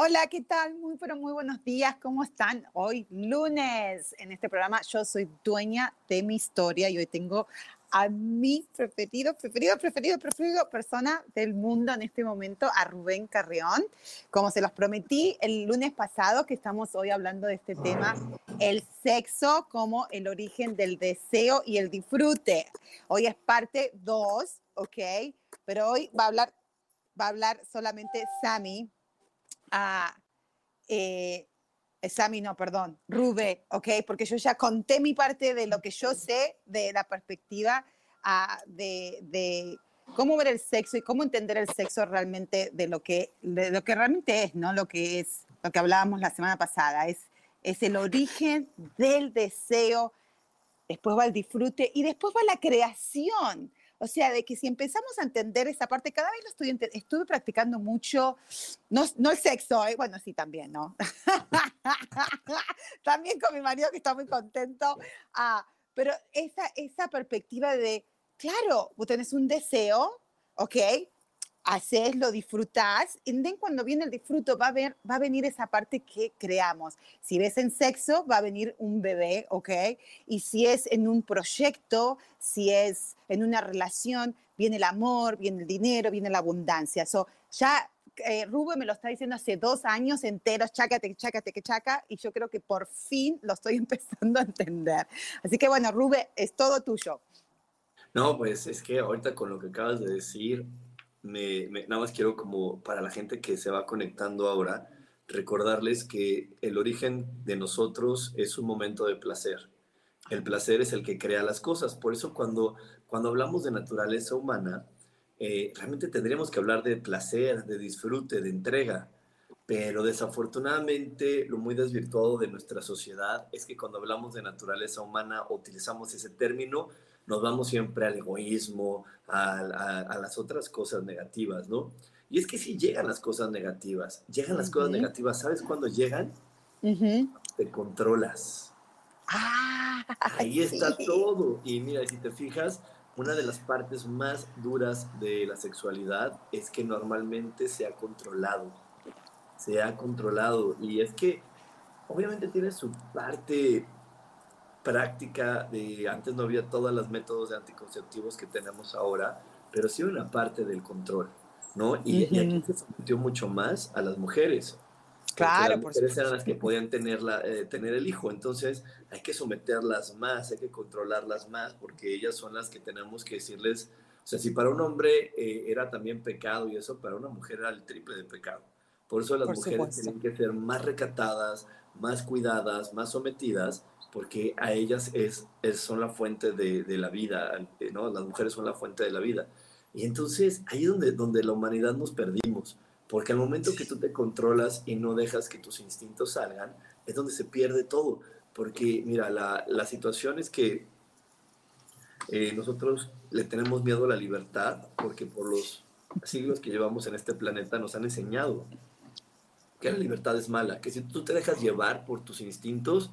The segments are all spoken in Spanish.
Hola, ¿qué tal? Muy, pero muy buenos días. ¿Cómo están? Hoy lunes en este programa yo soy dueña de mi historia y hoy tengo a mi preferido, preferido, preferido, preferido persona del mundo en este momento, a Rubén Carrión. Como se los prometí el lunes pasado, que estamos hoy hablando de este tema, el sexo como el origen del deseo y el disfrute. Hoy es parte 2, ¿ok? Pero hoy va a hablar, va a hablar solamente Sammy a eh, no, perdón, Rube, ¿ok? Porque yo ya conté mi parte de lo que yo sé de la perspectiva ah, de, de, cómo ver el sexo y cómo entender el sexo realmente de lo que, de lo que realmente es, ¿no? Lo que es, lo que hablábamos la semana pasada, es, es el origen del deseo, después va el disfrute y después va la creación. O sea, de que si empezamos a entender esa parte, cada vez lo estoy estuve practicando mucho, no, no el sexo, ¿eh? bueno, sí, también, ¿no? también con mi marido que está muy contento, ah, pero esa, esa perspectiva de, claro, vos tenés un deseo, ¿ok? Haces, lo disfrutás, y cuando viene el disfruto va a, ver, va a venir esa parte que creamos. Si ves en sexo, va a venir un bebé, ¿ok? Y si es en un proyecto, si es en una relación, viene el amor, viene el dinero, viene la abundancia. So, ya eh, Rubén me lo está diciendo hace dos años enteros, chácate, chácate, que chaca, y yo creo que por fin lo estoy empezando a entender. Así que bueno, Rubén, es todo tuyo. No, pues es que ahorita con lo que acabas de decir, me, nada más quiero como para la gente que se va conectando ahora, recordarles que el origen de nosotros es un momento de placer. El placer es el que crea las cosas. Por eso cuando, cuando hablamos de naturaleza humana, eh, realmente tendríamos que hablar de placer, de disfrute, de entrega. Pero desafortunadamente lo muy desvirtuado de nuestra sociedad es que cuando hablamos de naturaleza humana utilizamos ese término nos vamos siempre al egoísmo, a, las otras cosas negativas, ¿no? Y es que si llegan las cosas negativas, llegan las cosas negativas, ¿sabes cuándo llegan? Te controlas. Ah, Ahí está todo. Y mira, si te fijas, una de las partes más duras de la sexualidad es que normalmente se ha controlado. Se ha controlado. Y es que obviamente tiene su parte práctica de antes no había todos los métodos de anticonceptivos que tenemos ahora, pero sí una parte del control, ¿no? Y, aquí se sometió mucho más a las mujeres. Claro, las mujeres eran las que podían tener, la, eh, tener el hijo, entonces hay que someterlas más, hay que controlarlas más, porque ellas son las que tenemos que decirles, o sea, si para un hombre eh, era también pecado y eso, para una mujer era el triple de pecado. Por eso las mujeres tienen que ser más recatadas, más cuidadas, más sometidas, porque a ellas es, son la fuente de, de, la vida, ¿no? Las mujeres son la fuente de la vida. Y entonces ahí es donde, donde la humanidad nos perdimos, porque al momento que tú te controlas y no dejas que tus instintos salgan, es donde se pierde todo. Porque mira, la, la situación es que eh, nosotros le tenemos miedo a la libertad, porque por los siglos que llevamos en este planeta nos han enseñado que la libertad es mala, que si tú te dejas llevar por tus instintos,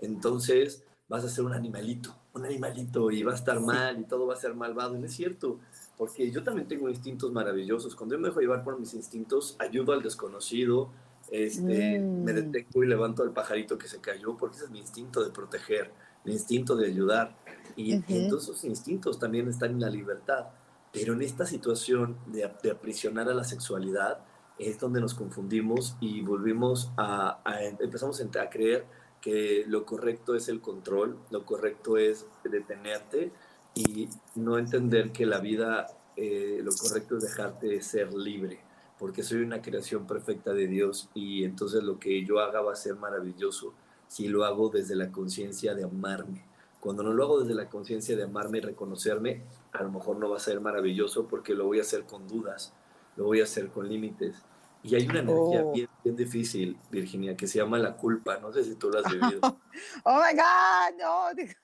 entonces vas a ser un animalito, un animalito y va a estar mal y todo va a ser malvado. Y no es cierto, porque yo también tengo instintos maravillosos. Cuando yo me dejo llevar por mis instintos, ayudo al desconocido, este, me mm. detecto y levanto al pajarito que se cayó, porque ese es mi instinto de proteger, mi instinto de ayudar. Y, entonces esos instintos también están en la libertad. Pero en esta situación de, de aprisionar a la sexualidad es donde nos confundimos y volvimos a, a empezamos a creer que lo correcto es el control, lo correcto es detenerte y no entender que la vida, eh, lo correcto es dejarte ser libre, porque soy una creación perfecta de Dios y entonces lo que yo haga va a ser maravilloso si lo hago desde la conciencia de amarme. Cuando no lo hago desde la conciencia de amarme y reconocerme, a lo mejor no va a ser maravilloso porque lo voy a hacer con dudas, lo voy a hacer con límites. Y hay una energía Oh. bien, bien difícil, Virginia, que se llama la culpa. No sé si tú la has vivido. Oh my God, no.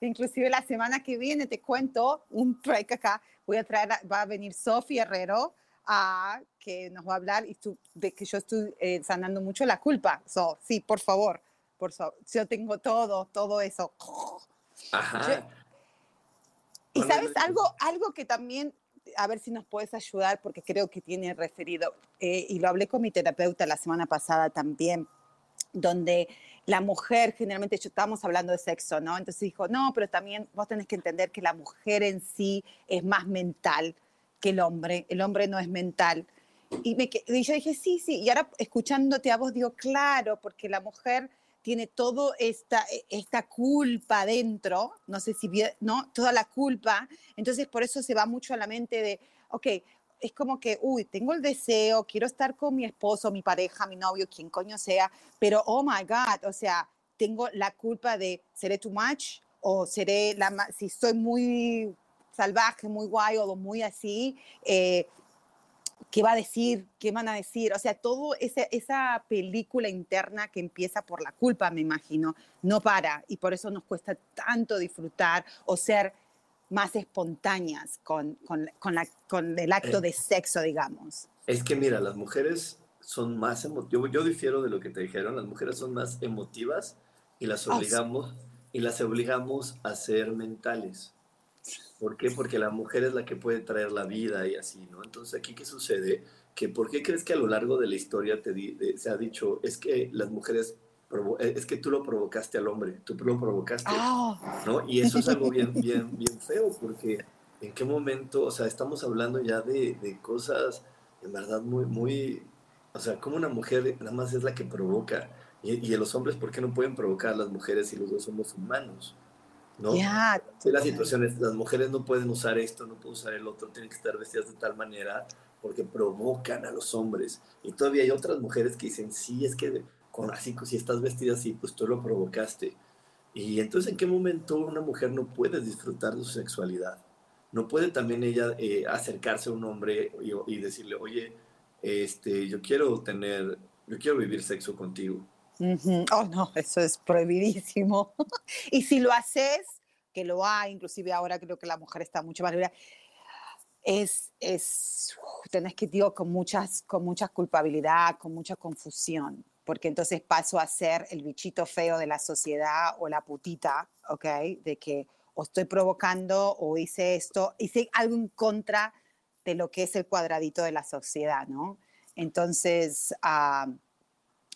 Inclusive la semana que viene te cuento un break acá. Voy a traer, va a venir Sofía Herrero a que nos va a hablar y tú, de que yo estoy eh, sanando mucho la culpa. So, sí, por favor, por favor. Yo tengo todo, todo eso. Ajá. Y Bueno, sabes yo- algo, algo que también, a ver si nos puedes ayudar, porque creo que tiene referido, eh, y lo hablé con mi terapeuta la semana pasada también, donde la mujer, generalmente yo estábamos hablando de sexo, ¿no? Entonces dijo, no, pero también vos tenés que entender que la mujer en sí es más mental que el hombre, el hombre no es mental. Y, me, y yo dije, sí, sí, y ahora escuchándote a vos digo, claro, porque la mujer tiene toda esta, e, esta culpa dentro, no sé si, ¿no? Toda la culpa, entonces por eso se va mucho a la mente de, ok, es como que, uy, tengo el deseo, quiero estar con mi esposo, mi pareja, mi novio, quien coño sea, pero, oh my God, o sea, tengo la culpa de, ¿seré too much? O seré, la, si soy muy salvaje, muy guay o muy así, eh, ¿qué va a decir? ¿Qué van a decir? O sea, ese, esa película interna que empieza por la culpa, me imagino, no para y por eso nos cuesta tanto disfrutar o ser más espontáneas con, con, con, la, con el acto Eh. de sexo, digamos. Es que mira, las mujeres son más emotivas. Yo, yo difiero de lo que te dijeron. Las mujeres son más emotivas y las Ah, sí. obligamos y las obligamos a ser mentales. ¿Por qué? Porque la mujer es la que puede traer la vida y así, ¿no? Entonces, aquí, ¿qué sucede? Que ¿por qué crees que a lo largo de la historia te di- de- se ha dicho, es que las mujeres, provo- eh, es que tú lo provocaste al hombre, tú lo provocaste, Ah, ¿no? Y eso es algo bien, bien, bien feo, porque en qué momento, o sea, estamos hablando ya de, de cosas, en verdad, muy, muy, o sea, como una mujer nada más es la que provoca, y, y los hombres, ¿por qué no pueden provocar a las mujeres si los dos somos humanos? ¿No? ya. Sí, las situaciones, las mujeres no pueden usar esto, no pueden usar el otro, tienen que estar vestidas de tal manera porque provocan a los hombres. Y todavía hay otras mujeres que dicen, sí, es que con, así, si estás vestida así, pues tú lo provocaste. Y entonces, ¿en qué momento una mujer no puede disfrutar de su sexualidad? No puede también ella eh, acercarse a un hombre y, y decirle, oye, este, yo quiero tener, yo quiero vivir sexo contigo. Oh, no, eso es prohibidísimo. y si lo haces, que lo hay, inclusive ahora creo que la mujer está mucho más es, es uf, tenés que, digo, con, muchas, con mucha culpabilidad, con mucha confusión, porque entonces paso a ser el bichito feo de la sociedad o la putita, ¿ok? De que o estoy provocando o hice esto, hice algo en contra de lo que es el cuadradito de la sociedad, ¿no? Entonces, ah,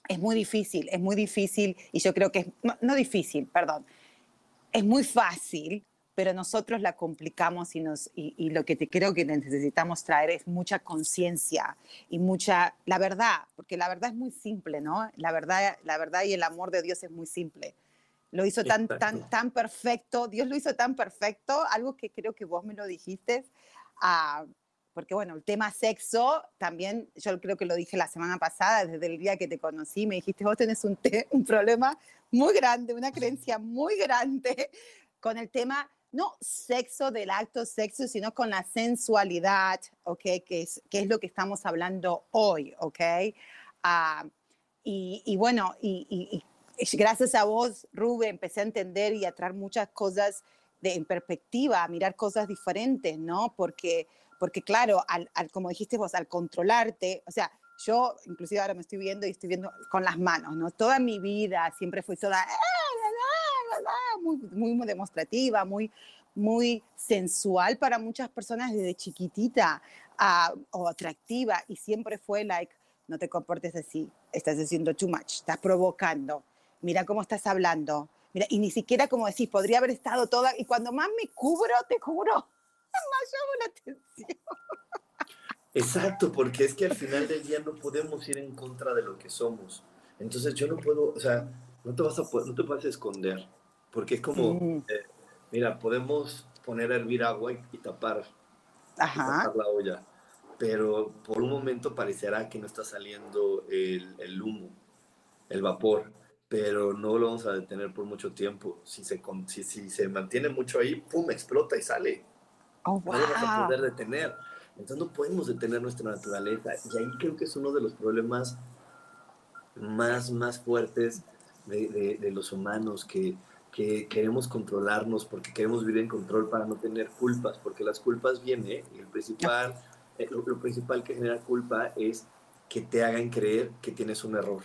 es muy difícil, es muy difícil y yo creo que es, no, no difícil, perdón, es muy fácil, pero nosotros la complicamos y, nos, y, y lo que te creo que necesitamos traer es mucha conciencia y mucha, la verdad, porque la verdad es muy simple, ¿no? La verdad, la verdad y el amor de Dios es muy simple. Lo hizo tan, tan, Exacto. tan perfecto, Dios lo hizo tan perfecto, algo que creo que vos me lo dijiste, ah, porque bueno, el tema sexo también, yo creo que lo dije la semana pasada, desde el día que te conocí, me dijiste, vos tenés un, te- un problema muy grande, una creencia muy grande con el tema, no sexo del acto sexo, sino con la sensualidad, ¿ok? Que es, que es lo que estamos hablando hoy, ¿ok? Ah, y, y bueno, y, y- y gracias a vos, Rubén, empecé a entender y a traer muchas cosas de, en perspectiva, a mirar cosas diferentes, ¿no? Porque, porque claro, al, al- como dijiste vos, al controlarte, o sea, yo inclusive ahora me estoy viendo y estoy viendo con las manos, ¿no? Toda mi vida siempre fui toda "Ah, la, la", muy, muy demostrativa, muy, muy sensual para muchas personas desde chiquitita ah, o atractiva y siempre fue like, no te comportes así, estás haciendo too much, estás provocando, mira cómo estás hablando, mira, y ni siquiera como decís, podría haber estado toda, y cuando más me cubro, te cubro, más llamo la atención. Exacto, porque es que al final del día no podemos ir en contra de lo que somos. Entonces yo no puedo, o sea, no te vas a, no te puedes esconder, porque es como, Mm, eh, mira, podemos poner a hervir agua y, y tapar, y Ajá. tapar la olla, pero por un momento parecerá que no está saliendo el, el humo, el vapor, pero no lo vamos a detener por mucho tiempo. Si se, si, si se mantiene mucho ahí, ¡pum!, explota y sale. Oh, No lo vas a wow. poder detener. Entonces no podemos detener nuestra naturaleza. Y ahí creo que es uno de los problemas más, más fuertes de, de- de los humanos, que, que queremos controlarnos porque queremos vivir en control para no tener culpas, porque las culpas vienen, y el principal, eh, lo, lo principal que genera culpa es que te hagan creer que tienes un error.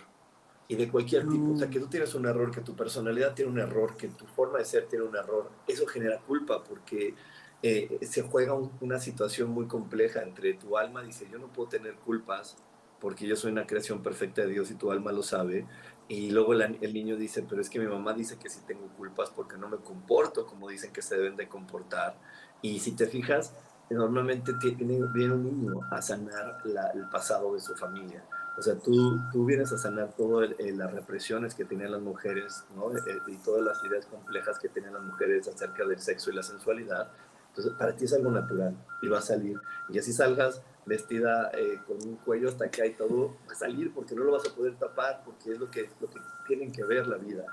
Y de cualquier tipo, o sea, que tú tienes un error, que tu personalidad tiene un error, que tu forma de ser tiene un error, eso genera culpa porque eh, se juega un- una situación muy compleja entre tu alma, dice, yo no puedo tener culpas porque yo soy una creación perfecta de Dios y tu alma lo sabe, y luego el, el niño dice, pero es que mi mamá dice que sí tengo culpas porque no me comporto como dicen que se deben de comportar, y si te fijas, normalmente tiene, viene un niño a sanar la- el pasado de su familia. O sea, tú, tú vienes a sanar todas las represiones que tenían las mujeres, ¿no? Eh, y todas las ideas complejas que tenían las mujeres acerca del sexo y la sensualidad. Entonces, para ti es algo natural y va a salir. Y así salgas vestida eh, con un cuello hasta acá y todo, va a salir porque no lo vas a poder tapar, porque es lo que, lo que tienen que ver la vida.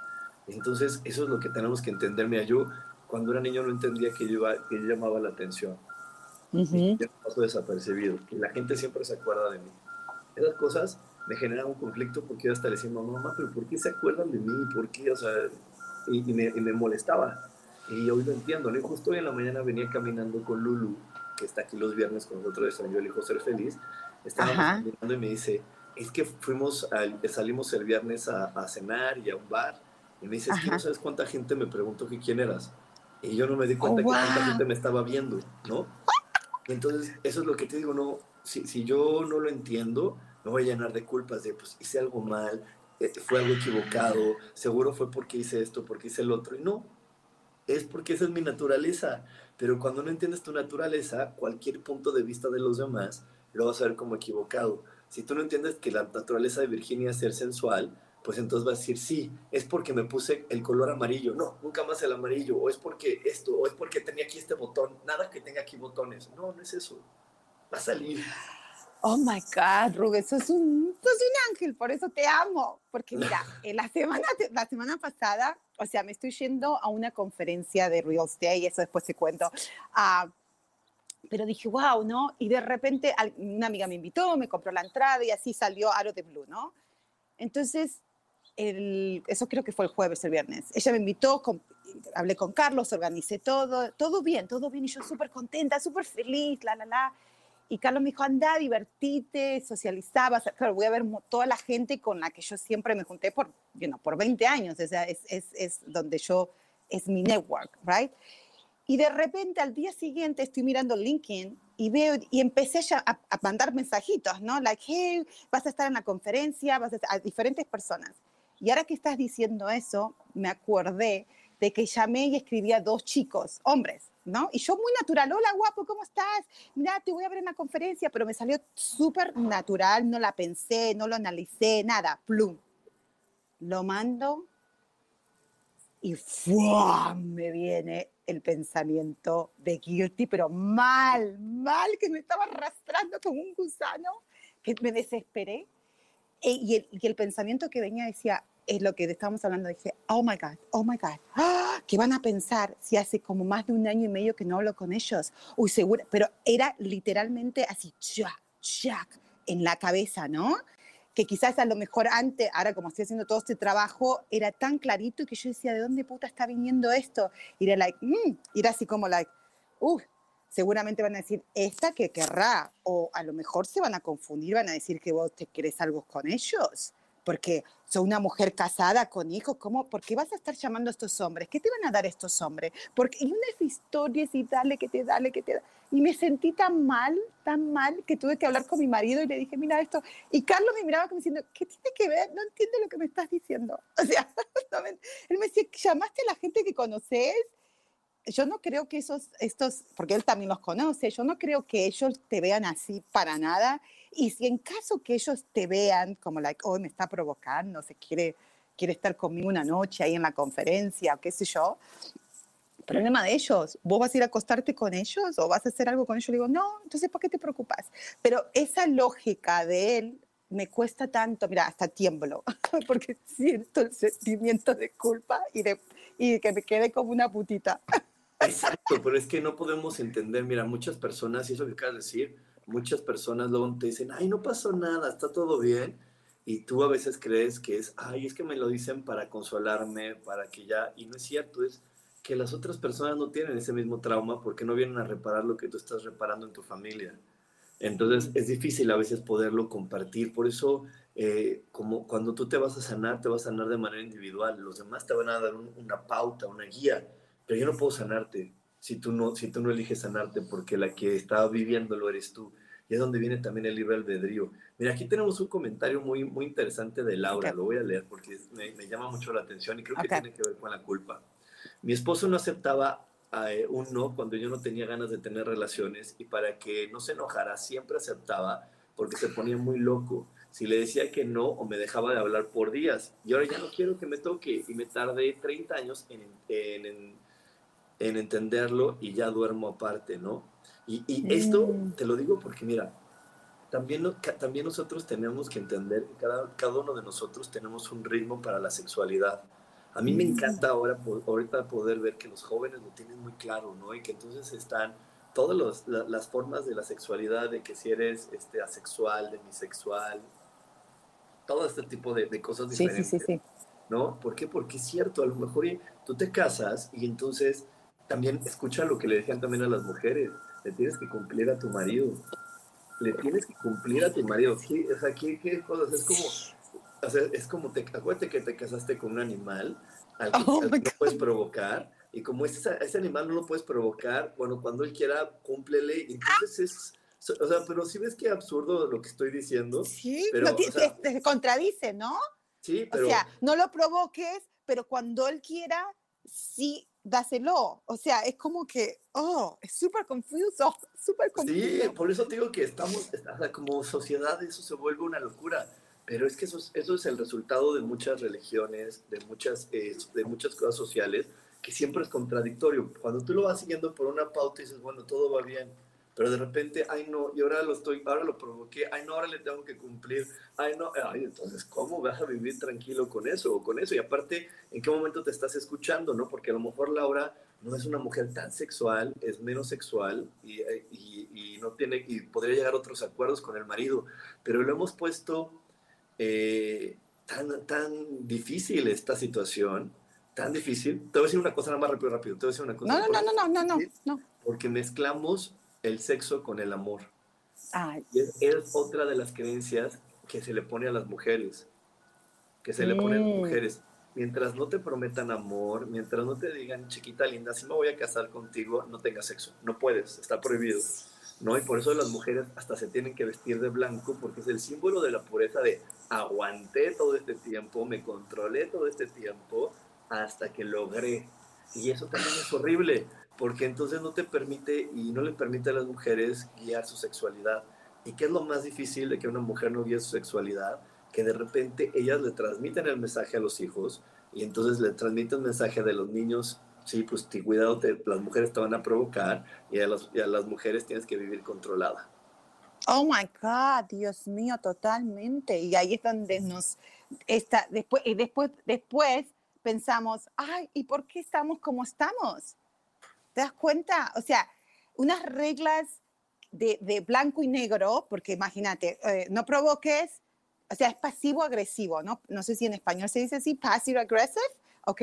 Entonces, eso es lo que tenemos que entender. Mira, yo cuando era niño no entendía que yo, que yo llamaba la atención. Ujú. Yo paso desapercibido. Y la gente siempre se acuerda de mí. Esas cosas me generan un conflicto porque yo hasta le decía, mamá, pero ¿por qué se acuerdan de mí? ¿Por qué? O sea, y, y me, y me molestaba. Y hoy lo entiendo, ¿no? Y justo hoy en la mañana venía caminando con Lulu, que está aquí los viernes con nosotros en Yo elijo ser feliz. Estábamos Ajá. caminando y me dice, es que fuimos, al- salimos el viernes a, a cenar y a un bar. Y me dice, es que no sabes cuánta gente me preguntó que quién eras. Y yo no me di cuenta Oh, que tanta wow. gente me estaba viendo, ¿no? Entonces, eso es lo que te digo, no, si, si yo no lo entiendo, me voy a llenar de culpas de, pues hice algo mal, eh, fue algo equivocado, seguro fue porque hice esto, porque hice el otro, y no, es porque esa es mi naturaleza, pero cuando no entiendes tu naturaleza, cualquier punto de vista de los demás lo vas a ver como equivocado. Si tú no entiendes que la naturaleza de Virginia es ser sensual, pues entonces vas a decir, sí, es porque me puse el color amarillo, no, nunca más el amarillo, o es porque esto, o es porque tenía aquí este botón, nada que tenga aquí botones, no, no es eso, va a salir. Oh my God, Rubén, sos un, sos un ángel, por eso te amo. Porque mira, en la semana, la semana pasada, o sea, me estoy yendo a una conferencia de real estate, eso después te cuento. Ah, pero dije, wow, ¿no? Y de repente una amiga me invitó, me compró la entrada y así salió Aro de Blue, ¿no? Entonces, el, eso creo que fue el jueves, el viernes. Ella me invitó, con- hablé con Carlos, organicé todo, todo bien, todo bien, y yo súper contenta, súper feliz, la, la, la. Y Carlos me dijo, anda, divertite, socializaba. Claro, voy a ver toda la gente con la que yo siempre me junté por, you know, por 20 años. O sea, es, es, es donde yo, es mi network, right? Y de repente al día siguiente estoy mirando LinkedIn y veo, y empecé ya a, a mandar mensajitos, ¿no? Like, hey, vas a estar en la conferencia, vas a, a diferentes personas. Y ahora que estás diciendo eso, me acordé de que llamé y escribí a dos chicos, hombres, ¿no? Y yo muy natural, hola guapo, ¿cómo estás? Mira, te voy a ver en la conferencia, pero me salió súper natural, no la pensé, no lo analicé, nada, plum. Lo mando y ¡fua! me viene el pensamiento de guilty, pero mal, mal, que me estaba arrastrando como un gusano, que me desesperé. E- y, el, y el pensamiento que venía decía, es lo que estábamos hablando, dije, oh my God, oh my God, ¡Ah! ¿qué van a pensar si hace como más de un año y medio que no hablo con ellos? Uy, seguro, pero era literalmente así, ya, ya, en la cabeza, ¿no? que quizás a lo mejor antes, ahora como estoy haciendo todo este trabajo, era tan clarito que yo decía, ¿de dónde puta está viniendo esto? Y era like, mm, era así como like, uh, seguramente van a decir, esta que querrá, o a lo mejor se van a confundir, van a decir que vos te querés algo con ellos, porque soy una mujer casada con hijos, ¿cómo? ¿Por qué vas a estar llamando a estos hombres? ¿Qué te van a dar estos hombres? Porque y unas historias y dale, que te dale, que te da. Y me sentí tan mal, tan mal, que tuve que hablar con mi marido y le dije, mira esto. Y Carlos me miraba como diciendo, ¿qué tiene que ver? No entiendo lo que me estás diciendo. O sea, no me- él me decía, ¿llamaste a la gente que conoces? Yo no creo que esos, estos, porque él también los conoce, yo no creo que ellos te vean así para nada. Y si en caso que ellos te vean como, like, hoy me está provocando, se quiere, quiere estar conmigo una noche ahí en la conferencia, o qué sé yo, problema de ellos. ¿Vos vas a ir a acostarte con ellos o vas a hacer algo con ellos? Le digo, no, entonces ¿por qué te preocupas? Pero esa lógica de él me cuesta tanto, mira, hasta tiemblo, porque siento el sentimiento de culpa y de, y que me quede como una putita. Exacto, pero es que no podemos entender, mira, muchas personas, y eso que acabas de decir, muchas personas luego te dicen, ay, no pasó nada, está todo bien, y tú a veces crees que es, ay, es que me lo dicen para consolarme, para que ya, y no es cierto, es que las otras personas no tienen ese mismo trauma porque no vienen a reparar lo que tú estás reparando en tu familia. Entonces es difícil a veces poderlo compartir. Por eso, eh, como cuando tú te vas a sanar, te vas a sanar de manera individual. Los demás te van a dar una pauta, una guía, pero yo no puedo sanarte si tú no, si tú no eliges sanarte porque la que está viviendo lo eres tú. Y es donde viene también el libre albedrío. Mira, aquí tenemos un comentario muy, muy interesante de Laura, lo voy a leer porque me, llama mucho la atención y creo que tiene que ver con la culpa. Mi esposo no aceptaba eh, un no cuando yo no tenía ganas de tener relaciones y para que no se enojara siempre aceptaba porque se ponía muy loco. Si le decía que no o me dejaba de hablar por días y ahora ya no quiero que me toque y me tardé 30 años en, en, en, entenderlo y ya duermo aparte, ¿no? Y, y esto mm. te lo digo porque mira, también, también nosotros tenemos que entender que cada, cada uno de nosotros tenemos un ritmo para la sexualidad a mí me encanta ahora, ahorita poder ver que los jóvenes lo tienen muy claro, ¿no? Y que entonces están todas las formas de la sexualidad, de que si eres este, asexual, demisexual, todo este tipo de, cosas diferentes. Sí, sí, sí, ¿No? ¿Por qué? Porque es cierto, a lo mejor tú te casas y entonces también escucha lo que le decían también a las mujeres, le tienes que cumplir a tu marido, le tienes que cumplir a tu marido, ¿sí? O sea, ¿qué, qué cosas? Es como o sea, es como, te, acuérdate que te casaste con un animal al que, oh no puedes provocar, y como ese, ese, animal no lo puedes provocar, bueno, cuando él quiera, cúmplele, entonces es, o sea, pero si ves qué absurdo lo que estoy diciendo. Sí, pero, te, contradice, ¿no? Sí, pero... O sea, no lo provoques, pero cuando él quiera, sí, dáselo. O sea, es como que, oh, es súper confuso, súper confuso. Sí, por eso te digo que estamos, como sociedad, eso se vuelve una locura. Pero es que eso es, eso es el resultado de muchas religiones, de muchas, eh, de muchas cosas sociales, que siempre es contradictorio. Cuando tú lo vas siguiendo por una pauta y dices, bueno, todo va bien, pero de repente, ay no, y ahora lo estoy, ahora lo provoqué, ay no, ahora le tengo que cumplir, ay no, ay, entonces, ¿cómo vas a vivir tranquilo con eso o con eso? Y aparte, ¿en qué momento te estás escuchando, no? Porque a lo mejor Laura no es una mujer tan sexual, es menos sexual y, y, y no tiene, y podría llegar a otros acuerdos con el marido, pero lo hemos puesto eh, tan, tan difícil esta situación, tan difícil. Te voy a decir una cosa nada más rápido, rápido. Te voy a decir una cosa. No, no, no, no, no, no, Porque mezclamos el sexo con el amor. Y es, otra de las creencias que se le pone a las mujeres. Que se le pone a las mm. mujeres. Mientras no te prometan amor, mientras no te digan, chiquita linda, si me voy a casar contigo, no tengas sexo. No puedes, está prohibido. ¿no? Y por eso las mujeres hasta se tienen que vestir de blanco porque es el símbolo de la pureza de aguanté todo este tiempo, me controlé todo este tiempo hasta que logré. Y eso también es horrible porque entonces no te permite y no le permite a las mujeres guiar su sexualidad. ¿Y qué es lo más difícil de que una mujer no guíe su sexualidad? Que de repente ellas le transmiten el mensaje a los hijos y entonces le transmiten el mensaje de los niños sí, pues cuidado, las mujeres te van a provocar y a, las mujeres tienes que vivir controlada. Oh my God, Dios mío, totalmente. Y ahí es donde nos está, después, y después, después pensamos, ay, ¿y por qué estamos como estamos? ¿Te das cuenta? O sea, unas reglas de, de blanco y negro, porque imagínate, eh, no provoques, o sea, es pasivo-agresivo, ¿no? No sé si en español se dice así, passive-aggressive. ¿ok?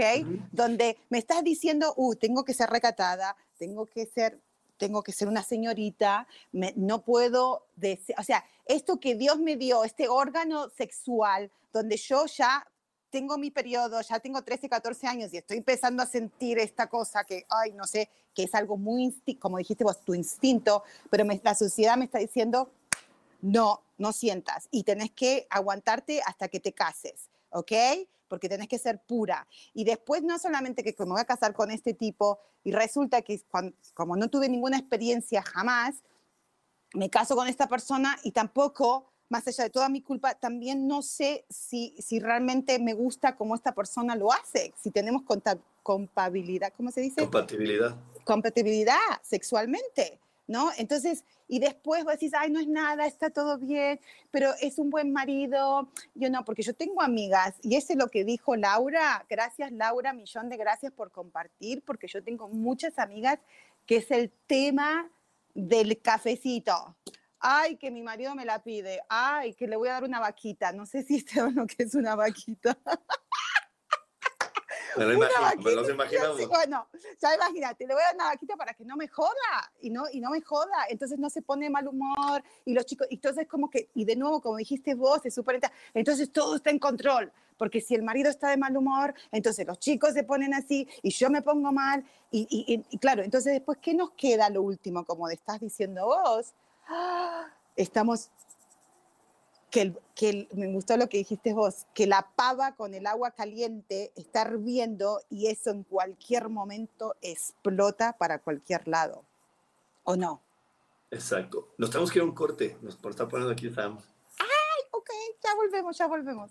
Donde me estás diciendo, uh, tengo que ser recatada, tengo que ser, tengo que ser una señorita, no puedo decir, o sea, esto que Dios me dio, este órgano sexual, donde yo ya tengo mi periodo, ya tengo 13, 14 años y estoy empezando a sentir esta cosa que, ay, no sé, que es algo muy, como dijiste vos, tu instinto, pero la sociedad me está diciendo, no, no sientas y tenés que aguantarte hasta que te cases, ¿ok? porque tenés que ser pura. Y después no solamente que me voy a casar con este tipo y resulta que como no tuve ninguna experiencia jamás, me caso con esta persona y tampoco, más allá de toda mi culpa, también no sé si, si realmente me gusta como esta persona lo hace, si tenemos compatibilidad, ¿cómo se dice? Compatibilidad. Compatibilidad sexualmente. ¿no? Entonces, y después vos decís, ay, no es nada, está todo bien, pero es un buen marido. Yo no, porque yo tengo amigas, y eso es lo que dijo Laura. Gracias, Laura, millón de gracias por compartir, porque yo tengo muchas amigas que es el tema del cafecito. Ay, que mi marido me la pide. Ay, que le voy a dar una vaquita. No sé si este o no que es una vaquita. Me lo imaginamos. bueno, ya imagínate, le voy a dar una vaquita para que no me joda y no, y no me joda. Entonces no se pone mal humor y los chicos, entonces como que, y de nuevo, como dijiste vos, es súper, entonces todo está en control. Porque si el marido está de mal humor, entonces los chicos se ponen así y yo me pongo mal. Y, y, y claro, entonces después, ¿qué nos queda lo último? Como estás diciendo vos. Estamos que, me gustó lo que dijiste vos, que la pava con el agua caliente está hirviendo y eso en cualquier momento explota para cualquier lado. ¿O no? Exacto. Nos tenemos que ir a un corte. Nos está poniendo aquí Sam. Ay, ok, ya volvemos, ya volvemos.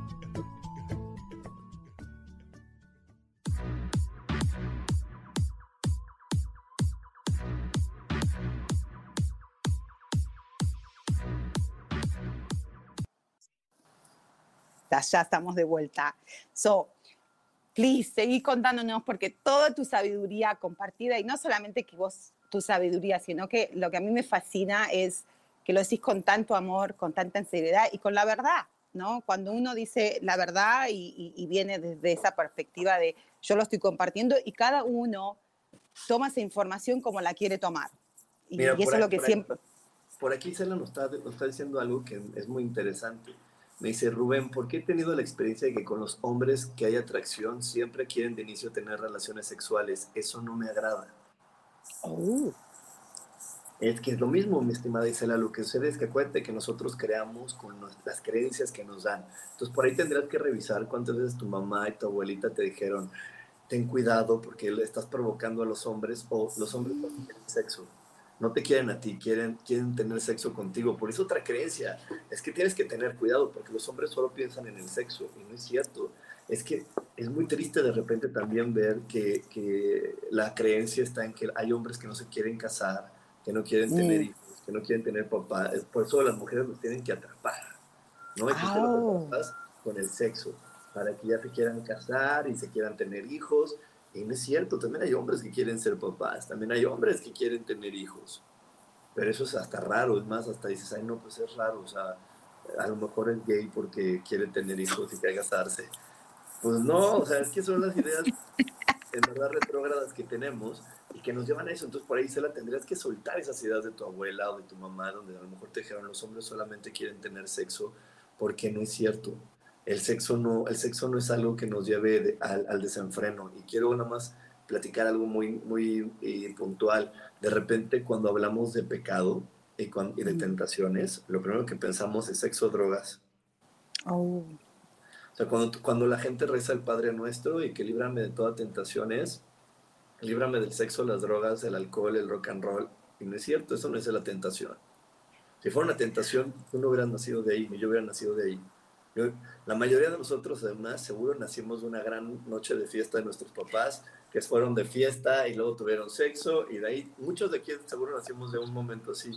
Ya estamos de vuelta. So, please, seguí contándonos porque toda tu sabiduría compartida, y no solamente que vos, tu sabiduría, sino que lo que a mí me fascina es que lo decís con tanto amor, con tanta seriedad y con la verdad, ¿no? Cuando uno dice la verdad y, viene desde esa perspectiva de yo lo estoy compartiendo y cada uno toma esa información como la quiere tomar. Y, eso es lo que siempre... por aquí Cela nos está, nos está diciendo algo que es muy interesante me dice Rubén, ¿por qué he tenido la experiencia de que con los hombres que hay atracción siempre quieren de inicio tener relaciones sexuales? Eso no me agrada. Oh. Es que es lo mismo, mi estimada Isela, lo que sucede es que acuérdate que nosotros creamos con las creencias que nos dan. Entonces por ahí tendrás que revisar cuántas veces tu mamá y tu abuelita te dijeron, ten cuidado porque le estás provocando a los hombres o los hombres no tienen sexo. No te quieren a ti, quieren, quieren tener sexo contigo. Por eso otra creencia es que tienes que tener cuidado porque los hombres solo piensan en el sexo y no es cierto. Es que es muy triste de repente también ver que, que la creencia está en que hay hombres que no se quieren casar, que no quieren tener hijos, que no quieren tener papá. Por eso las mujeres los tienen que atrapar. ¿no? Y tú con el sexo para que ya se quieran casar y se quieran tener hijos y no es cierto, también hay hombres que quieren ser papás, también hay hombres que quieren tener hijos. Pero eso es hasta raro, es más, hasta dices, ay, no, pues es raro, o sea, a lo mejor es gay porque quiere tener hijos y quiere casarse. Pues no, o sea, es que son las ideas en verdad retrógradas que tenemos y que nos llevan a eso. Entonces, por ahí se la tendrías que soltar esas ideas de tu abuela o de tu mamá, donde a lo mejor te dijeron los hombres solamente quieren tener sexo, porque no es cierto el sexo no, el sexo no es algo que nos lleve al, desenfreno. Y quiero nada más platicar algo muy, muy eh, puntual. De repente, cuando hablamos de pecado y, de tentaciones, lo primero que pensamos es sexo, drogas. Oh. O sea, cuando, cuando la gente reza el Padre Nuestro y que líbrame de toda tentaciones, líbrame del sexo, las drogas, el alcohol, el rock and roll. Y no es cierto, eso no es la tentación. Si fuera una tentación, tú no hubieras nacido de ahí, ni yo hubiera nacido de ahí la mayoría de nosotros, además, seguro nacimos de una gran noche de fiesta de nuestros papás, que fueron de fiesta y luego tuvieron sexo, y de ahí muchos de aquí seguro nacimos de un momento así.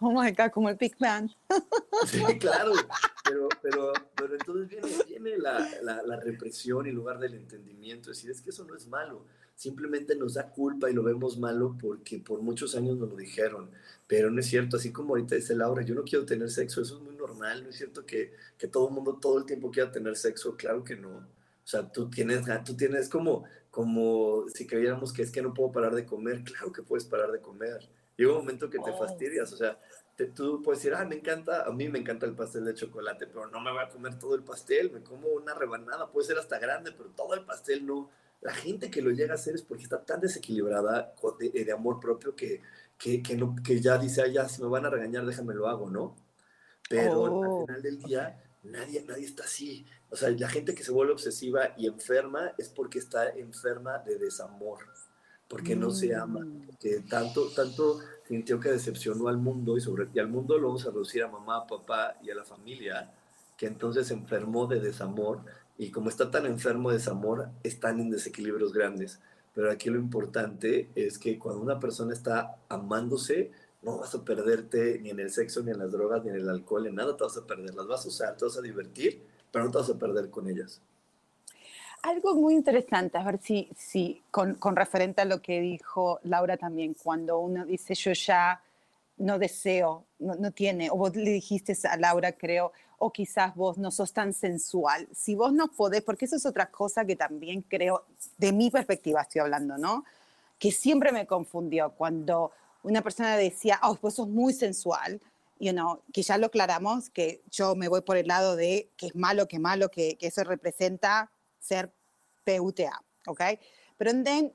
Oh my God, como el Big Bang. Sí, claro, pero, pero, pero entonces viene, viene la, la, la, represión en lugar del entendimiento, es decir, es que eso no es malo, simplemente nos da culpa y lo vemos malo porque por muchos años nos lo dijeron, pero no es cierto, así como ahorita dice Laura, yo no quiero tener sexo, eso es muy normal, no es cierto que, que todo el mundo todo el tiempo quiera tener sexo, claro que no. O sea, tú tienes, tú tienes como, como si creyéramos que es que no puedo parar de comer, claro que puedes parar de comer. Llega un momento que te oh. fastidias, o sea, tú puedes decir, ah, me encanta, a mí me encanta el pastel de chocolate, pero no me voy a comer todo el pastel, me como una rebanada, puede ser hasta grande, pero todo el pastel no la gente que lo llega a hacer es porque está tan desequilibrada de, amor propio que, que, que, no, que ya dice, ah, ya, si me van a regañar, déjame lo hago, ¿no? Pero al oh. final del día, nadie, nadie está así. O sea, la gente que se vuelve obsesiva y enferma es porque está enferma de desamor, porque no se ama, mm. porque tanto, tanto sintió que decepcionó al mundo y, sobre, y al mundo lo vamos a reducir a mamá, papá y a la familia, que entonces se enfermó de desamor y como está tan enfermo de desamor, están en desequilibrios grandes. Pero aquí lo importante es que cuando una persona está amándose, no vas a perderte ni en el sexo, ni en las drogas, ni en el alcohol, en nada te vas a perder. Las vas a usar, te vas a divertir, pero no te vas a perder con ellas. Algo muy interesante, a ver si, si con, con referente a lo que dijo Laura también, cuando uno dice yo ya no deseo, no, no tiene, o vos le dijiste a Laura, creo, o quizás vos no sos tan sensual. Si vos no podés, porque eso es otra cosa que también creo, de mi perspectiva estoy hablando, ¿no? Que siempre me confundió cuando una persona decía, oh, vos sos muy sensual, you know, que ya lo aclaramos, que yo me voy por el lado de que es malo, que malo, que, que eso representa ser PUTA, ¿ok? Pero then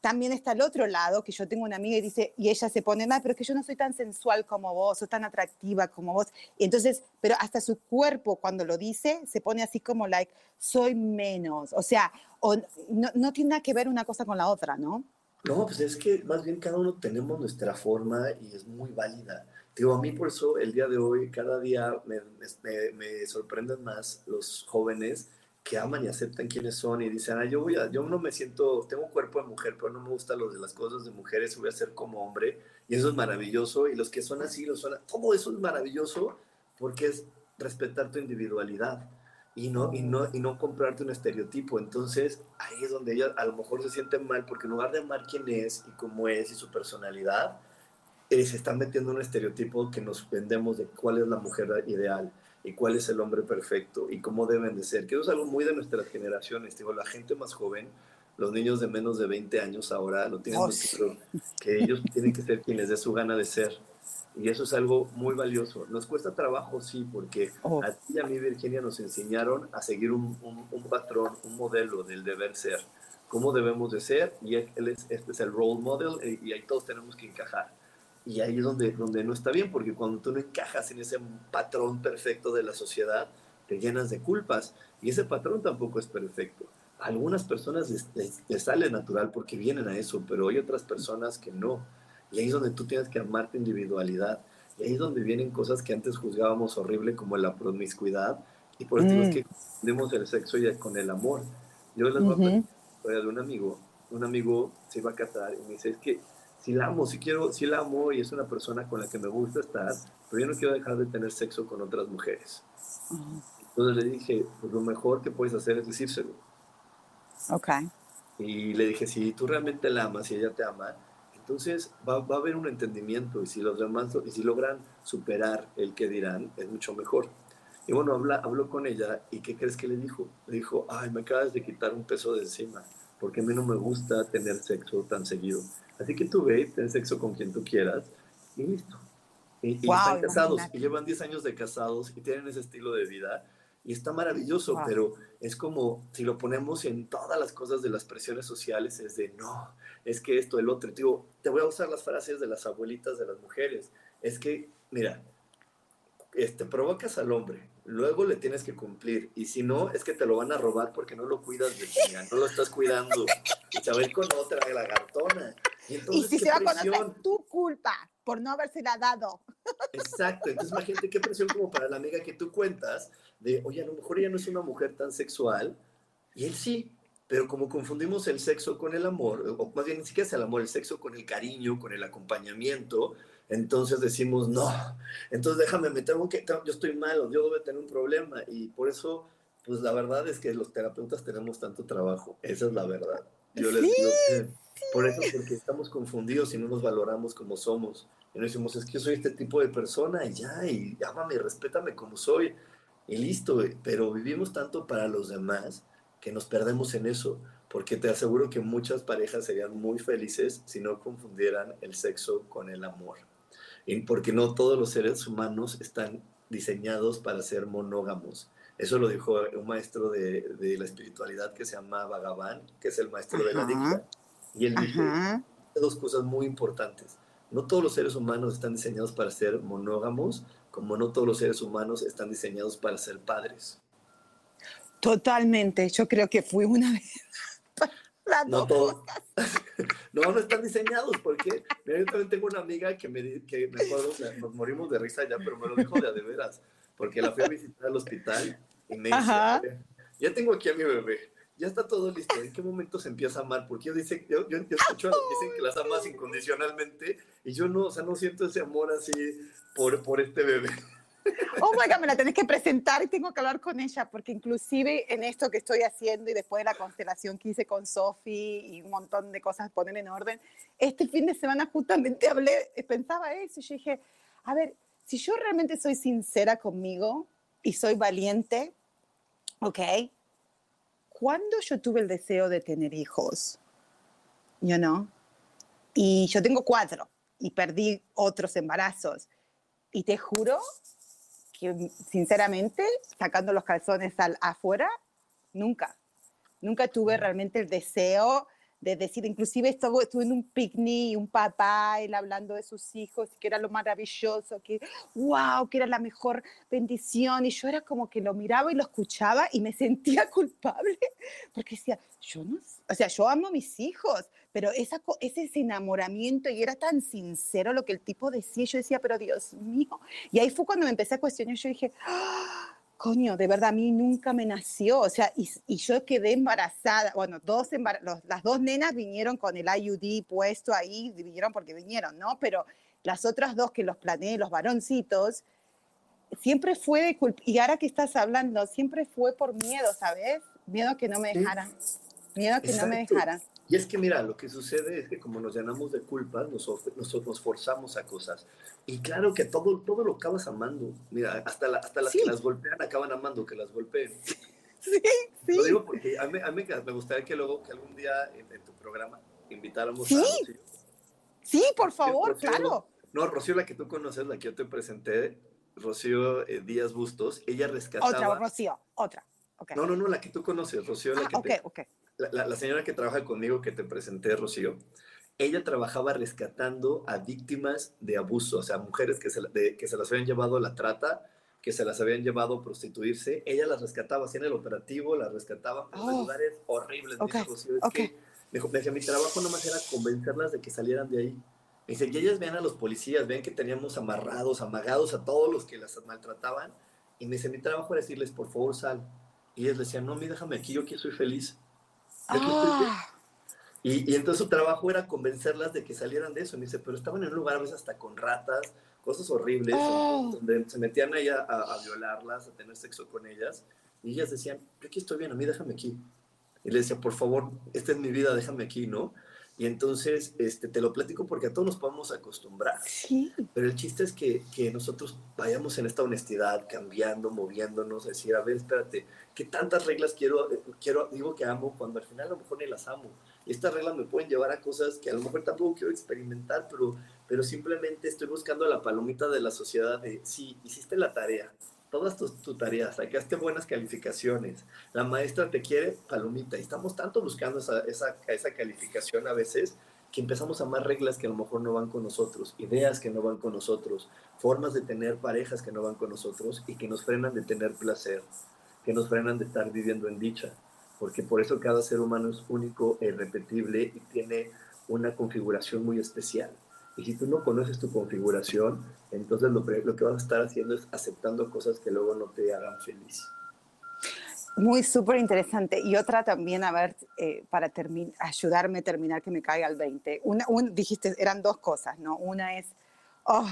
también está el otro lado, que yo tengo una amiga y dice, y ella se pone mal, pero es que yo no soy tan sensual como vos, o tan atractiva como vos. Entonces, pero hasta su cuerpo cuando lo dice, se pone así como, like, soy menos. O sea, o, no, no tiene nada que ver una cosa con la otra, ¿no? No, pues es que más bien cada uno tenemos nuestra forma y es muy válida. Digo, a mí por eso el día de hoy, cada día me, me, me sorprenden más los jóvenes que aman y aceptan quiénes son y dicen, ah, yo, voy a, yo no me siento, tengo cuerpo de mujer, pero no me gusta lo de las cosas de mujeres, voy a ser como hombre, y eso es maravilloso, y los que son así, lo son, todo eso es maravilloso porque es respetar tu individualidad y no, y no, y no comprarte un estereotipo. Entonces, ahí es donde ella a lo mejor se siente mal, porque en lugar de amar quién es y cómo es y su personalidad, eh, se están metiendo un estereotipo que nos vendemos de cuál es la mujer ideal y cuál es el hombre perfecto y cómo deben de ser, que eso es algo muy de nuestras generaciones, digo, la gente más joven, los niños de menos de 20 años ahora lo tienen oh, que ellos tienen que ser quienes de su gana de ser. Y eso es algo muy valioso. Nos cuesta trabajo, sí, porque oh. a ti y a mí, Virginia, nos enseñaron a seguir un, un, patrón, un modelo del deber ser, cómo debemos de ser, y él es, este es el role model, y ahí todos tenemos que encajar. Y ahí es donde, donde no está bien, porque cuando tú no encajas en ese patrón perfecto de la sociedad, te llenas de culpas. Y ese patrón tampoco es perfecto. A algunas personas les, sale natural porque vienen a eso, pero hay otras personas que no. Y ahí es donde tú tienes que amar tu individualidad. Y ahí es donde vienen cosas que antes juzgábamos horrible, como la promiscuidad. Y por eso es mm. que confundimos el sexo y con el amor. Yo les voy a historia de un amigo. Un amigo se iba a casar y me dice, es que si la amo, si quiero, si la amo y es una persona con la que me gusta estar, pero yo no quiero dejar de tener sexo con otras mujeres. Entonces le dije, pues lo mejor que puedes hacer es decírselo. Ok. Y le dije, si tú realmente la amas y ella te ama, entonces va, va, a haber un entendimiento y si los demás, y si logran superar el que dirán, es mucho mejor. Y bueno, habla, habló con ella y ¿qué crees que le dijo? Le dijo, ay, me acabas de quitar un peso de encima, porque a mí no me gusta tener sexo tan seguido. Así que tú ve, ten sexo con quien tú quieras y listo. Y, están casados y llevan 10 años de casados y tienen ese estilo de vida y está maravilloso, pero es como si lo ponemos en todas las cosas de las presiones sociales, es de no, es que esto, el otro. Te digo, te voy a usar las frases de las abuelitas de las mujeres. Es que, mira, este, provocas al hombre, luego le tienes que cumplir, y si no, es que te lo van a robar porque no lo cuidas, Virginia, no lo estás cuidando, y te va a ir con otra lagartona. Y, si se va con otra, es tu culpa por no habérsela dado. Exacto, entonces imagínate qué presión como para la amiga que tú cuentas, de, oye, a lo mejor ella no es una mujer tan sexual, y él sí, pero como confundimos el sexo con el amor, o más bien ni siquiera es el amor, el sexo con el cariño, con el acompañamiento, entonces decimos, no, entonces déjame meter un que yo estoy malo, yo debo tener un problema, y por eso, pues la verdad es que los terapeutas tenemos tanto trabajo, esa es la verdad. Yo les digo por eso, porque estamos confundidos y no nos valoramos como somos. Y nos decimos, es que yo soy este tipo de persona y ya, y llámame, respétame como soy, y listo. Pero vivimos tanto para los demás que nos perdemos en eso, porque te aseguro que muchas parejas serían muy felices si no confundieran el sexo con el amor. Y porque no todos los seres humanos están diseñados para ser monógamos. Eso lo dijo un maestro de, de la espiritualidad que se llama Bhagavan, que es el maestro de la Dikta. Y él dijo dos cosas muy importantes. No todos los seres humanos están diseñados para ser monógamos, como no todos los seres humanos están diseñados para ser padres. Totalmente. Yo creo que fui una vez. no todos. no, no están diseñados porque yo también tengo una amiga que me, que me acuerdo, nos morimos de risa ya, pero me lo dijo de veras, porque la fui a visitar al hospital y me dice, ya tengo aquí a mi bebé ya está todo listo. ¿En qué momento se empieza a amar? Porque yo, dice, yo, yo, escucho a que dicen que las amas incondicionalmente y yo no, o sea, no siento ese amor así por, por este bebé. Oh my God, me la tenés que presentar y tengo que hablar con ella, porque inclusive en esto que estoy haciendo y después de la constelación que hice con Sofi y un montón de cosas poner en orden, este fin de semana justamente hablé, pensaba eso y yo dije, a ver, si yo realmente soy sincera conmigo y soy valiente, ¿ok? Cuando yo tuve el deseo de tener hijos, you know, y yo tengo cuatro y perdí otros embarazos, y te juro que sinceramente, sacando los calzones al, afuera, nunca, nunca tuve realmente el deseo de decir, inclusive estuve, estuve en un picnic un papá, él hablando de sus hijos, que era lo maravilloso, que wow, que era la mejor bendición, y yo era como que lo miraba y lo escuchaba y me sentía culpable, porque decía, yo no, o sea, yo amo a mis hijos, pero esa, ese enamoramiento y era tan sincero lo que el tipo decía, yo decía, pero Dios mío, y ahí fue cuando me empecé a cuestionar, yo dije, ¡Ah! Coño, de verdad, a mí nunca me nació, o sea, y, yo quedé embarazada, bueno, dos las dos nenas vinieron con el IUD puesto ahí, vinieron porque vinieron, ¿no? Pero las otras dos que los planeé, los varoncitos, siempre fue de culpa, y ahora que estás hablando, siempre fue por miedo, ¿sabes? Miedo que no me dejaran, miedo que no me dejaran. Y es que mira, lo que sucede es que como nos llenamos de culpas, nosotros nos forzamos a cosas. Y claro que todo, todo lo acabas amando. Mira, hasta, hasta las que las golpean acaban amando que las golpeen. Sí, sí. Lo digo porque a mí, a mí me gustaría que luego, que algún día en, tu programa invitáramos a Rocío. Sí, por favor, claro. No, Rocío, la que tú conoces, la que yo te presenté, Rocío eh, Díaz Bustos, ella rescataba... Otra, Rocío, otra. No, no, no, la que tú conoces, Rocío. La ah, que ok, la, señora que trabaja conmigo que te presenté, Rocío, ella trabajaba rescatando a víctimas de abuso, o sea, mujeres que se, que se las habían llevado a la trata, que se las habían llevado a prostituirse, ella las rescataba, hacía en el operativo, las rescataba en oh. lugares horribles. Okay. Rocío, es que, me, decía, mi trabajo nomás era convencerlas de que salieran de ahí. dice, y ellas ven a los policías, ven que teníamos amarrados, amagados a todos los que las maltrataban. Y me dice, mi trabajo era decirles, por favor, sal. Y ellas le decían, no, mí déjame aquí, yo aquí soy feliz. Ah. Y, y, entonces su trabajo era convencerlas de que salieran de eso. Me dice, pero estaban en un lugar a veces hasta con ratas, cosas horribles, Oh. donde se metían allá a, a, violarlas, a tener sexo con ellas. Y ellas decían, yo aquí estoy bien, a mí déjame aquí. Y le decía, por favor, esta es mi vida, déjame aquí, ¿no? Y entonces este, te lo platico porque a todos nos podemos acostumbrar. Sí. Pero el chiste es que, que nosotros vayamos en esta honestidad, cambiando, moviéndonos, decir, a ver, espérate, ¿qué tantas reglas quiero, quiero, digo que amo, cuando al final a lo mejor ni las amo? Y estas reglas me pueden llevar a cosas que a lo mejor tampoco quiero experimentar, pero, pero simplemente estoy buscando la palomita de la sociedad de, sí, hiciste la tarea, todas tus, tus tareas, sacaste buenas calificaciones, la maestra te quiere, palomita, y estamos tanto buscando esa, esa, esa calificación a veces que empezamos a amar reglas que a lo mejor no van con nosotros, ideas que no van con nosotros, formas de tener parejas que no van con nosotros y que nos frenan de tener placer, que nos frenan de estar viviendo en dicha, porque por eso cada ser humano es único e irrepetible y tiene una configuración muy especial. Y si tú no conoces tu configuración, entonces lo, lo que vas a estar haciendo es aceptando cosas que luego no te hagan feliz. Muy súper interesante. Y otra también, a ver, eh, para ayudarme a terminar que me caiga al 20. Una, un, dijiste, eran dos cosas, ¿no? Una es, oh,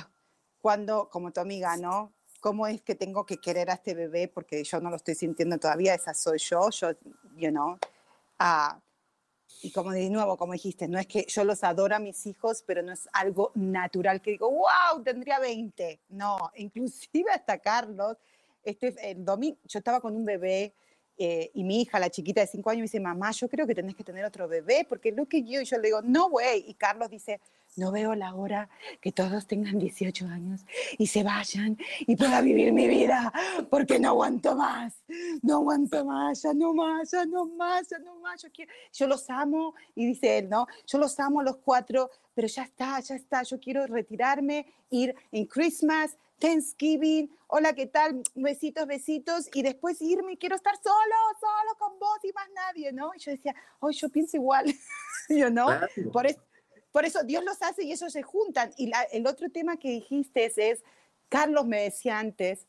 cuando, como tu amiga, ¿no? ¿Cómo es que tengo que querer a este bebé? Porque yo no lo estoy sintiendo todavía, esa soy yo, yo, you know. Uh, y como de nuevo, como dijiste, no es que yo los adoro a mis hijos, pero no es algo natural que digo, wow, tendría 20. No, inclusive hasta Carlos, este, el domingo, yo estaba con un bebé eh, y mi hija, la chiquita de 5 años, me dice, mamá, yo creo que tenés que tener otro bebé, porque look at you. Y yo le digo, no, güey. Y Carlos dice, no veo la hora que todos tengan 18 años y se vayan y pueda vivir mi vida, porque no aguanto más, no aguanto más, ya no más, ya no más, ya no más. Yo, quiero, yo los amo, y dice él, ¿no? Yo los amo a los cuatro, pero ya está, ya está, yo quiero retirarme, ir en Christmas, Thanksgiving, hola, ¿qué tal? Besitos, besitos, y después irme, quiero estar solo, solo con vos y más nadie, ¿no? Y yo decía, oh, yo pienso igual, yo no, claro. por, es, por eso Dios los hace y ellos se juntan. Y la, el otro tema que dijiste es, es, Carlos me decía antes,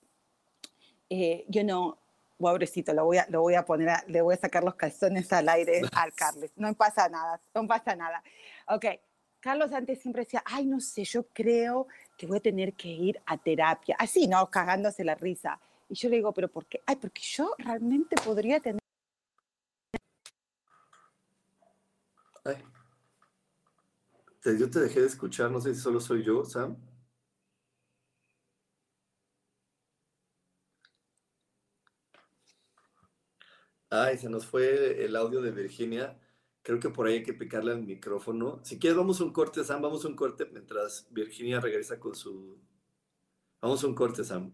eh, yo no, pobrecito, lo voy a, lo voy a poner, a, le voy a sacar los calzones al aire al Carlos, no pasa nada, no pasa nada. Ok, Carlos antes siempre decía, ay, no sé, yo creo que voy a tener que ir a terapia. Así, ¿no? Cagándose la risa. Y yo le digo, ¿pero por qué? Ay, porque yo realmente podría tener... Ay. Yo te dejé de escuchar, no sé si solo soy yo, Sam. Ay, se nos fue el audio de Virginia. Creo que por ahí hay que picarle al micrófono. Si quieres, vamos a un corte, Sam. Vamos un corte mientras Virginia regresa con su. Vamos a un corte, Sam.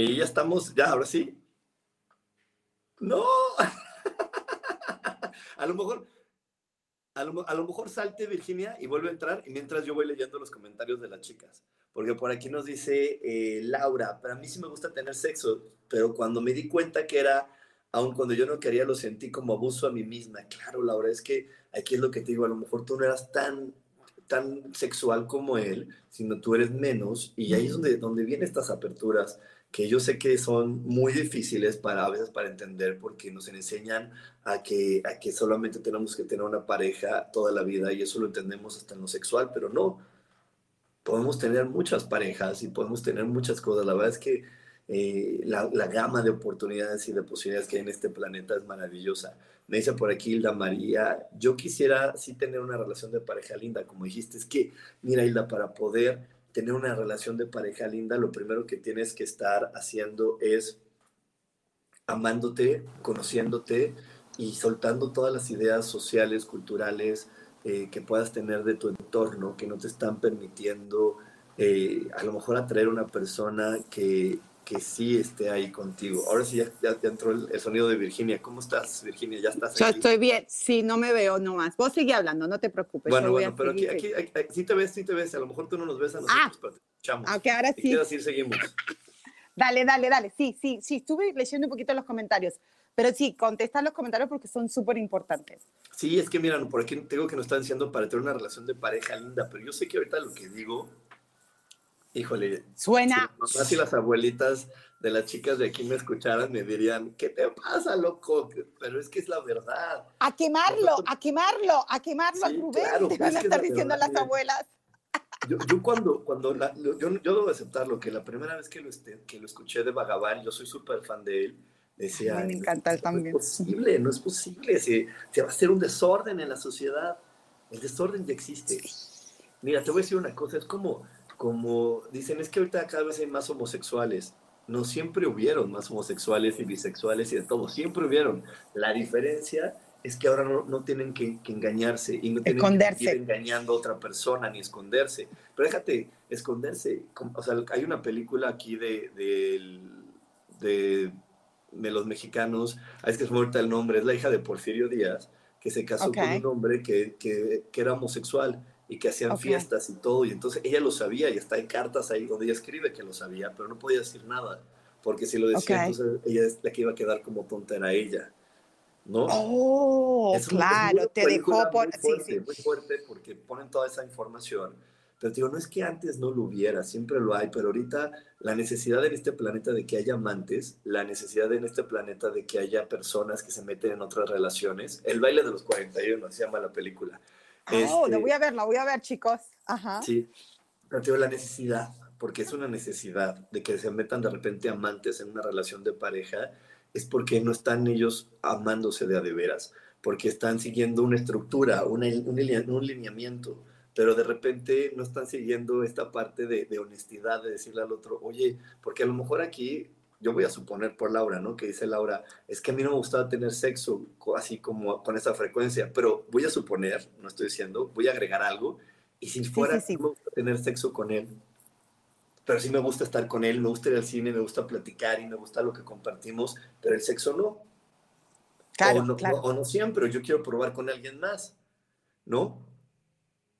Y ya estamos, ya, ahora sí. No. a lo mejor, a lo, a lo, mejor salte Virginia y vuelve a entrar y mientras yo voy leyendo los comentarios de las chicas. Porque por aquí nos dice eh, Laura, para mí sí me gusta tener sexo, pero cuando me di cuenta que era, aun cuando yo no quería, lo sentí como abuso a mí misma. Claro, Laura, es que aquí es lo que te digo, a lo mejor tú no eras tan tan sexual como él, sino tú eres menos, y ahí es donde, donde vienen estas aperturas que yo sé que son muy difíciles para a veces para entender porque nos enseñan a que, a que solamente tenemos que tener una pareja toda la vida y eso lo entendemos hasta en lo sexual, pero no. Podemos tener muchas parejas y podemos tener muchas cosas. La verdad es que eh, la, la, gama de oportunidades y de posibilidades que hay en este planeta es maravillosa. Me dice por aquí Hilda María, yo quisiera sí tener una relación de pareja linda, como dijiste, es que, mira Hilda, para poder tener una relación de pareja linda, lo primero que tienes que estar haciendo es amándote, conociéndote y soltando todas las ideas sociales, culturales eh, que puedas tener de tu entorno, que no te están permitiendo eh, a lo mejor atraer una persona que, que sí esté ahí contigo. Ahora sí, ya, ya, entró el, el, sonido de Virginia. ¿Cómo estás, Virginia? ¿Ya estás Yo estoy bien. Sí, no me veo nomás. Vos sigue hablando, no te preocupes. Bueno, bueno, pero aquí, aquí, aquí, sí te ves, sí te ves. A lo mejor tú no nos ves a nosotros, ah, pero te escuchamos. Ok, ahora sí. Y así seguimos. Dale, dale, dale. Sí, sí, sí. Estuve leyendo un poquito los comentarios. Pero sí, contesta los comentarios porque son súper importantes. Sí, es que miran, por aquí tengo que nos están diciendo para tener una relación de pareja linda, pero yo sé que ahorita lo que digo, híjole. Suena. Si mamás y las abuelitas de las chicas de aquí me escucharan, me dirían, ¿qué te pasa, loco? Pero es que es la verdad. A quemarlo, a quemarlo, a quemarlo, sí, Rubén. Claro, te van a estar diciendo las abuelas. Yo, yo, cuando, cuando la, yo, yo debo aceptarlo, que la primera vez que lo, este, que lo escuché de Vagabar, yo soy súper fan de él, decía, Ay, me encanta él no también. es posible, no es posible, se, se va a hacer un desorden en la sociedad. El desorden ya existe. Mira, te voy a decir una cosa, es como, como dicen, es que ahorita cada vez hay más homosexuales no siempre hubieron más homosexuales y bisexuales y de todo, siempre hubieron. La diferencia es que ahora no, no tienen que, que, engañarse y no tienen esconderse. que ir engañando a otra persona ni esconderse. Pero déjate, esconderse, o sea, hay una película aquí de, de, de, de los mexicanos, es que es muerta el nombre, es la hija de Porfirio Díaz, que se casó okay. con un hombre que, que, que era homosexual y que hacían okay. fiestas y todo, y entonces ella lo sabía, y está en cartas ahí donde ella escribe que lo sabía, pero no podía decir nada, porque si lo decía, okay. entonces ella es la que iba a quedar como tonta era ella, ¿no? Oh, es claro, te dejó por... Muy fuerte, sí, sí. muy fuerte porque ponen toda esa información, pero digo, no es que antes no lo hubiera, siempre lo hay, pero ahorita la necesidad en este planeta de que haya amantes, la necesidad en este planeta de que haya personas que se meten en otras relaciones, el baile de los 41 se llama la película, Oh, este, lo voy a ver, lo voy a ver, chicos. Ajá. Sí, tengo la necesidad, porque es una necesidad de que se metan de repente amantes en una relación de pareja, es porque no están ellos amándose de a de veras, porque están siguiendo una estructura, una, un, un lineamiento, pero de repente no están siguiendo esta parte de, de honestidad, de decirle al otro, oye, porque a lo mejor aquí yo voy a suponer por Laura, ¿no? Que dice Laura, es que a mí no me gustaba tener sexo así como con esa frecuencia, pero voy a suponer, no estoy diciendo, voy a agregar algo, y si fuera, sí, sí, sí. me gusta tener sexo con él, pero sí me gusta estar con él, me gusta ir al cine, me gusta platicar y me gusta lo que compartimos, pero el sexo no. Claro, o no, claro. O, o no siempre, yo quiero probar con alguien más, ¿no?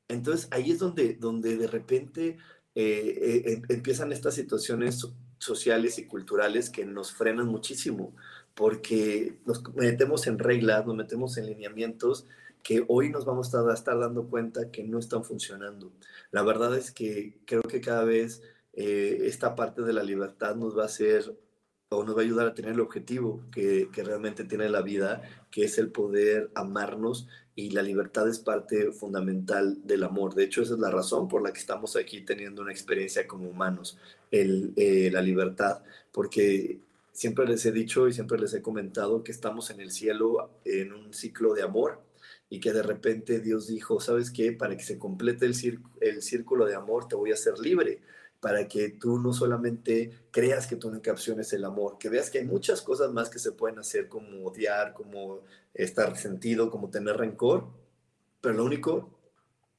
Entonces ahí es donde, donde de repente eh, eh, empiezan estas situaciones sociales y culturales que nos frenan muchísimo, porque nos metemos en reglas, nos metemos en lineamientos que hoy nos vamos a estar dando cuenta que no están funcionando. La verdad es que creo que cada vez eh, esta parte de la libertad nos va a hacer o nos va a ayudar a tener el objetivo que, que, realmente tiene la vida, que es el poder amarnos y la libertad es parte fundamental del amor. De hecho, esa es la razón por la que estamos aquí teniendo una experiencia como humanos, el, eh, la libertad, porque siempre les he dicho y siempre les he comentado que estamos en el cielo en un ciclo de amor y que de repente Dios dijo, ¿sabes qué? Para que se complete el, el círculo de amor te voy a hacer libre para que tú no solamente creas que tu única opción el amor, que veas que hay muchas cosas más que se pueden hacer como odiar, como estar resentido, como tener rencor, pero lo único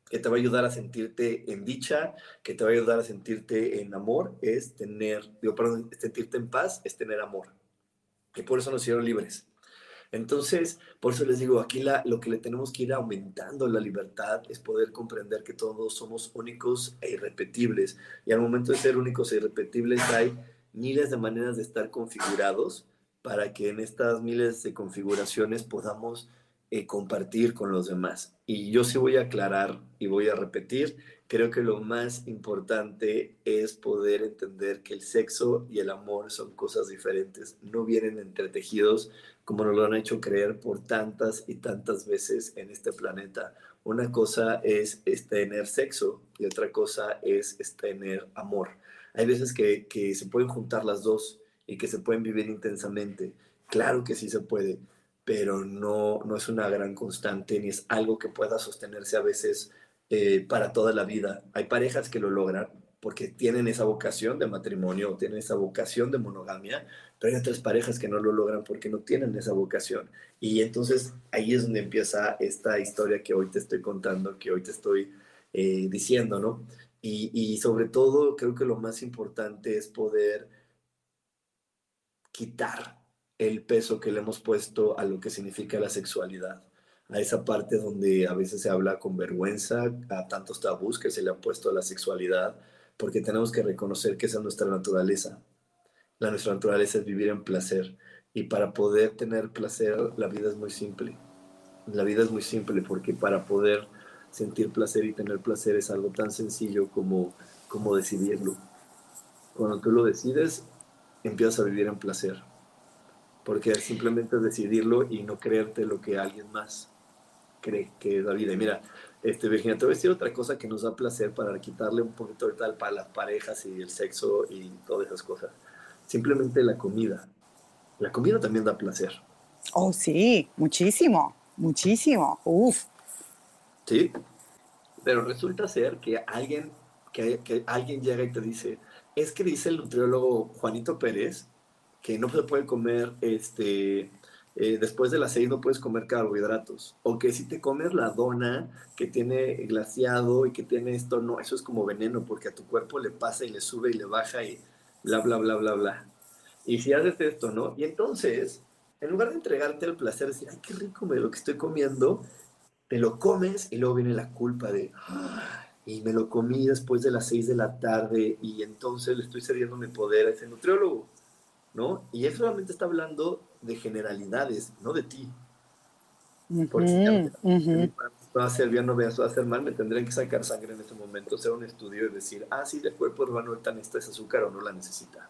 que te va a ayudar a sentirte en dicha, que te va a ayudar a sentirte en amor, es tener, digo, perdón, sentirte en paz, es tener amor. Y por eso nos hicieron libres. Entonces, por eso les digo, aquí lo que le tenemos que ir aumentando la libertad es poder comprender que todos somos únicos e irrepetibles. Y al momento de ser únicos e irrepetibles hay miles de maneras de estar configurados para que en estas miles de configuraciones podamos eh, compartir con los demás. Y yo sí voy a aclarar y voy a repetir, creo que lo más importante es poder entender que el sexo y el amor son cosas diferentes, no vienen entretejidos como nos lo han hecho creer por tantas y tantas veces en este planeta. Una cosa es, es tener sexo y otra cosa es, es tener amor. Hay veces que, que se pueden juntar las dos y que se pueden vivir intensamente. Claro que sí se puede, pero no, no es una gran constante ni es algo que pueda sostenerse a veces eh, para toda la vida. Hay parejas que lo logran porque tienen esa vocación de matrimonio, tienen esa vocación de monogamia, pero hay otras parejas que no lo logran porque no tienen esa vocación. Y entonces ahí es donde empieza esta historia que hoy te estoy contando, que hoy te estoy eh, diciendo, ¿no? Y, y sobre todo creo que lo más importante es poder quitar el peso que le hemos puesto a lo que significa la sexualidad, a esa parte donde a veces se habla con vergüenza, a tantos tabús que se le han puesto a la sexualidad, porque tenemos que reconocer que esa es nuestra naturaleza. La nuestra naturaleza es vivir en placer y para poder tener placer la vida es muy simple. La vida es muy simple porque para poder sentir placer y tener placer es algo tan sencillo como, como decidirlo. Cuando tú lo decides, empiezas a vivir en placer porque simplemente decidirlo y no creerte lo que alguien más que es la vida. Y mira, este, Virginia, te voy a decir otra cosa que nos da placer para quitarle un poquito de tal para las parejas y el sexo y todas esas cosas. Simplemente la comida. La comida también da placer. Oh, sí, muchísimo, muchísimo. Uf. Sí, pero resulta ser que alguien, que, que alguien llega y te dice, es que dice el nutriólogo Juanito Pérez que no se puede comer, este, eh, después de las seis no puedes comer carbohidratos. O que si te comes la dona que tiene glaciado y que tiene esto, no, eso es como veneno porque a tu cuerpo le pasa y le sube y le baja y bla, bla, bla, bla, bla. Y si haces esto, ¿no? Y entonces, en lugar de entregarte el placer, decir, ay, qué rico me lo que estoy comiendo, te lo comes y luego viene la culpa de, y me lo comí después de las seis de la tarde y entonces le estoy cediendo mi poder a ese nutriólogo. ¿no? Y él solamente está hablando de generalidades, no de ti. Porque si va a hacer bien o va a hacer mal, me tendrían que sacar sangre en ese momento, hacer un estudio y decir, ah, sí, el cuerpo urbano está necesita ese azúcar o no la necesita.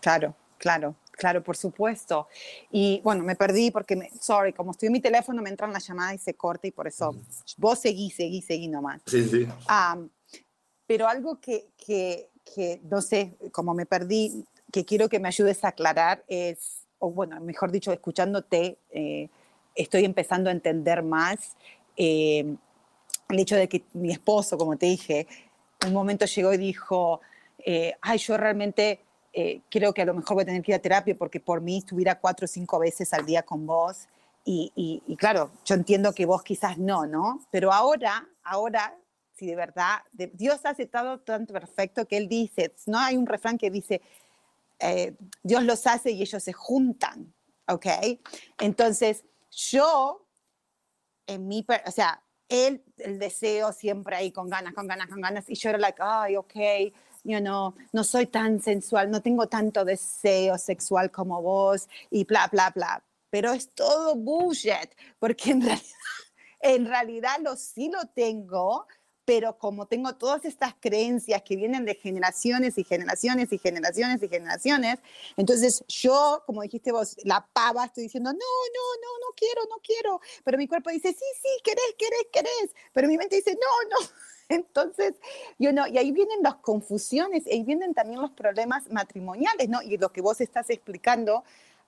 Claro, claro, claro, por supuesto. Y bueno, me perdí porque, me, sorry, como estoy en mi teléfono, me entran las llamadas y se corta y por eso vos seguí, seguí, seguí nomás. Sí, sí. pero algo que, que, que, no sé, como me perdí, que quiero que me ayudes a aclarar es, o bueno, mejor dicho, escuchándote, eh, estoy empezando a entender más eh, el hecho de que mi esposo, como te dije, un momento llegó y dijo, eh, ay, yo realmente creo que a lo mejor voy a tener que ir a terapia porque por mí estuviera cuatro o cinco veces al día con vos. Y, claro, yo entiendo que vos quizás no, ¿no? Pero ahora, ahora, si de verdad, Dios ha aceptado tanto perfecto que Él dice, no hay un refrán que dice, eh, Dios los hace y ellos se juntan, ¿ok? Entonces, yo, en mi, o sea, él, el deseo siempre ahí con ganas, con ganas, con ganas, y yo era like, ay, ok, yo no, no soy tan sensual, no tengo tanto deseo sexual como vos y bla, bla, bla. Pero es todo bullshit, porque en realidad, en realidad lo sí lo tengo, pero como tengo todas estas creencias que vienen de generaciones y generaciones y generaciones y generaciones, entonces yo, como dijiste vos, la pava, estoy diciendo, no, no, no, no quiero, no quiero, pero mi cuerpo dice, sí, sí, querés, querés, querés, pero mi mente dice, no, no. Entonces, yo no, y ahí vienen las confusiones, ahí vienen también los problemas matrimoniales, ¿no? Y lo que vos estás explicando,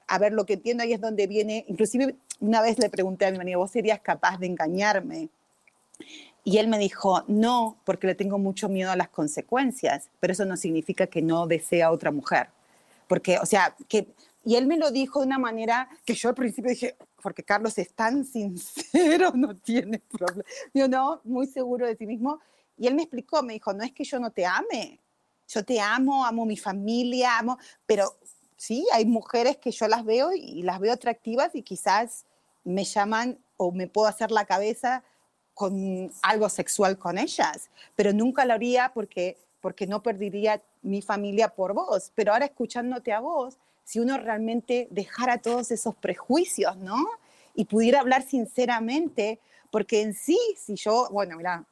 a ver, lo que entiendo ahí es donde viene, inclusive una vez le pregunté a mi marido, ¿vos serías capaz de engañarme? Y él me dijo, no, porque le tengo mucho miedo a las consecuencias, pero eso no significa que no desea a otra mujer. Porque, o sea, que, y él me lo dijo de una manera que yo al principio dije, porque Carlos es tan sincero, no tiene problema, yo no, muy seguro de sí mismo. Y él me explicó, me dijo, no es que yo no te ame, yo te amo, amo mi familia, amo, pero sí, hay mujeres que yo las veo y las veo atractivas y quizás me llaman o me puedo hacer la cabeza con algo sexual con ellas, pero nunca lo haría porque, porque no perdería mi familia por vos. Pero ahora escuchándote a vos, si uno realmente dejara todos esos prejuicios, ¿no? Y pudiera hablar sinceramente, porque en sí, si yo, bueno, mira,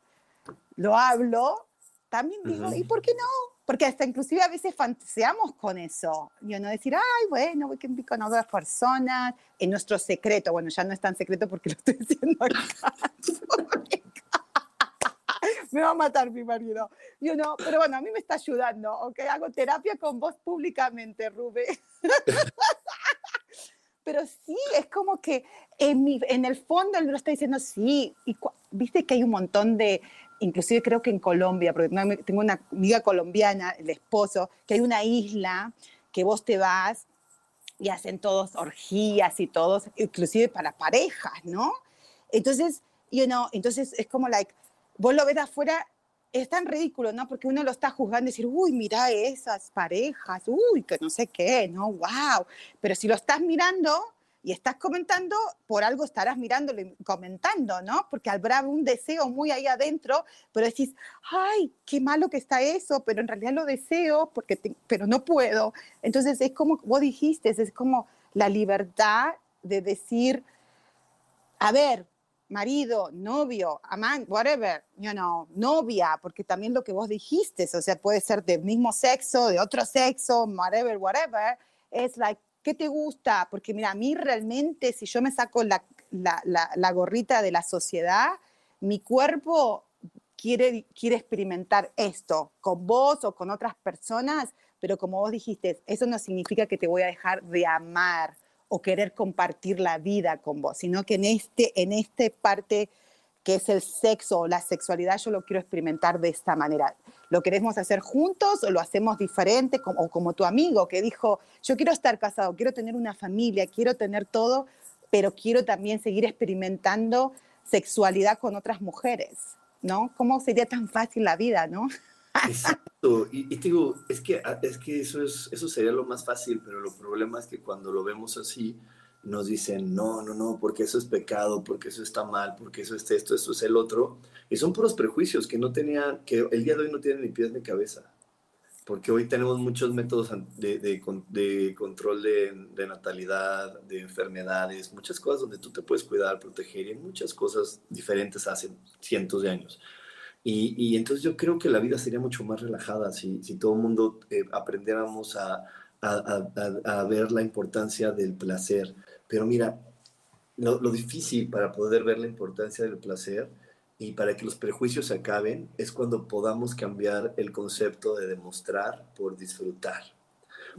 lo hablo, también digo, ¿y por qué no? Porque hasta inclusive a veces fantaseamos con eso, y no decir, ay, bueno, voy con otras personas, en nuestro secreto, bueno, ya no es tan secreto porque lo estoy diciendo acá. me va a matar mi marido. Yo no, pero bueno, a mí me está ayudando, ¿ok? Hago terapia con vos públicamente, Rube. pero sí, es como que en, mi, en el fondo él lo está diciendo, sí, y viste que hay un montón de, inclusive creo que en Colombia, porque tengo una amiga colombiana, el esposo, que hay una isla que vos te vas y hacen todos orgías y todos, inclusive para parejas, ¿no? Entonces, you know, entonces es como like, vos lo ves afuera, es tan ridículo, ¿no? Porque uno lo está juzgando y decir, uy, mira esas parejas, uy, que no sé qué, ¿no? Wow. Pero si lo estás mirando, y estás comentando, por algo estarás mirándolo y comentando, ¿no? Porque habrá un deseo muy ahí adentro, pero decís, ay, qué malo que está eso, pero en realidad lo deseo, porque pero no puedo. Entonces es como vos dijiste, es como la libertad de decir, a ver, marido, novio, amante, whatever, you know, novia, porque también lo que vos dijiste, o sea, puede ser del mismo sexo, de otro sexo, whatever, whatever, es like, ¿Qué te gusta? Porque mira, a mí realmente, si yo me saco la, la, gorrita de la sociedad, mi cuerpo quiere, quiere experimentar esto con vos o con otras personas, pero como vos dijiste, eso no significa que te voy a dejar de amar o querer compartir la vida con vos, sino que en este, en este parte que es el sexo o la sexualidad, yo lo quiero experimentar de esta manera. ¿Lo queremos hacer juntos o lo hacemos diferente? Como, como tu amigo que dijo, yo quiero estar casado, quiero tener una familia, quiero tener todo, pero quiero también seguir experimentando sexualidad con otras mujeres, ¿no? ¿Cómo sería tan fácil la vida, no? Exacto. Y, y digo, es que, es que eso, es, eso sería lo más fácil, pero el problema es que cuando lo vemos así, nos dicen, no, no, no, porque eso es pecado, porque eso está mal, porque eso es esto, eso es el otro. Y son puros prejuicios que no tenían, que el día de hoy no tienen ni pies ni cabeza. Porque hoy tenemos muchos métodos de, de, control de, natalidad, de enfermedades, muchas cosas donde tú te puedes cuidar, proteger y muchas cosas diferentes hace cientos de años. Y, y entonces yo creo que la vida sería mucho más relajada si, si todo el mundo eh, aprendiéramos a, a, a, a, ver la importancia del placer, pero mira, lo, difícil para poder ver la importancia del placer y para que los prejuicios se acaben es cuando podamos cambiar el concepto de demostrar por disfrutar.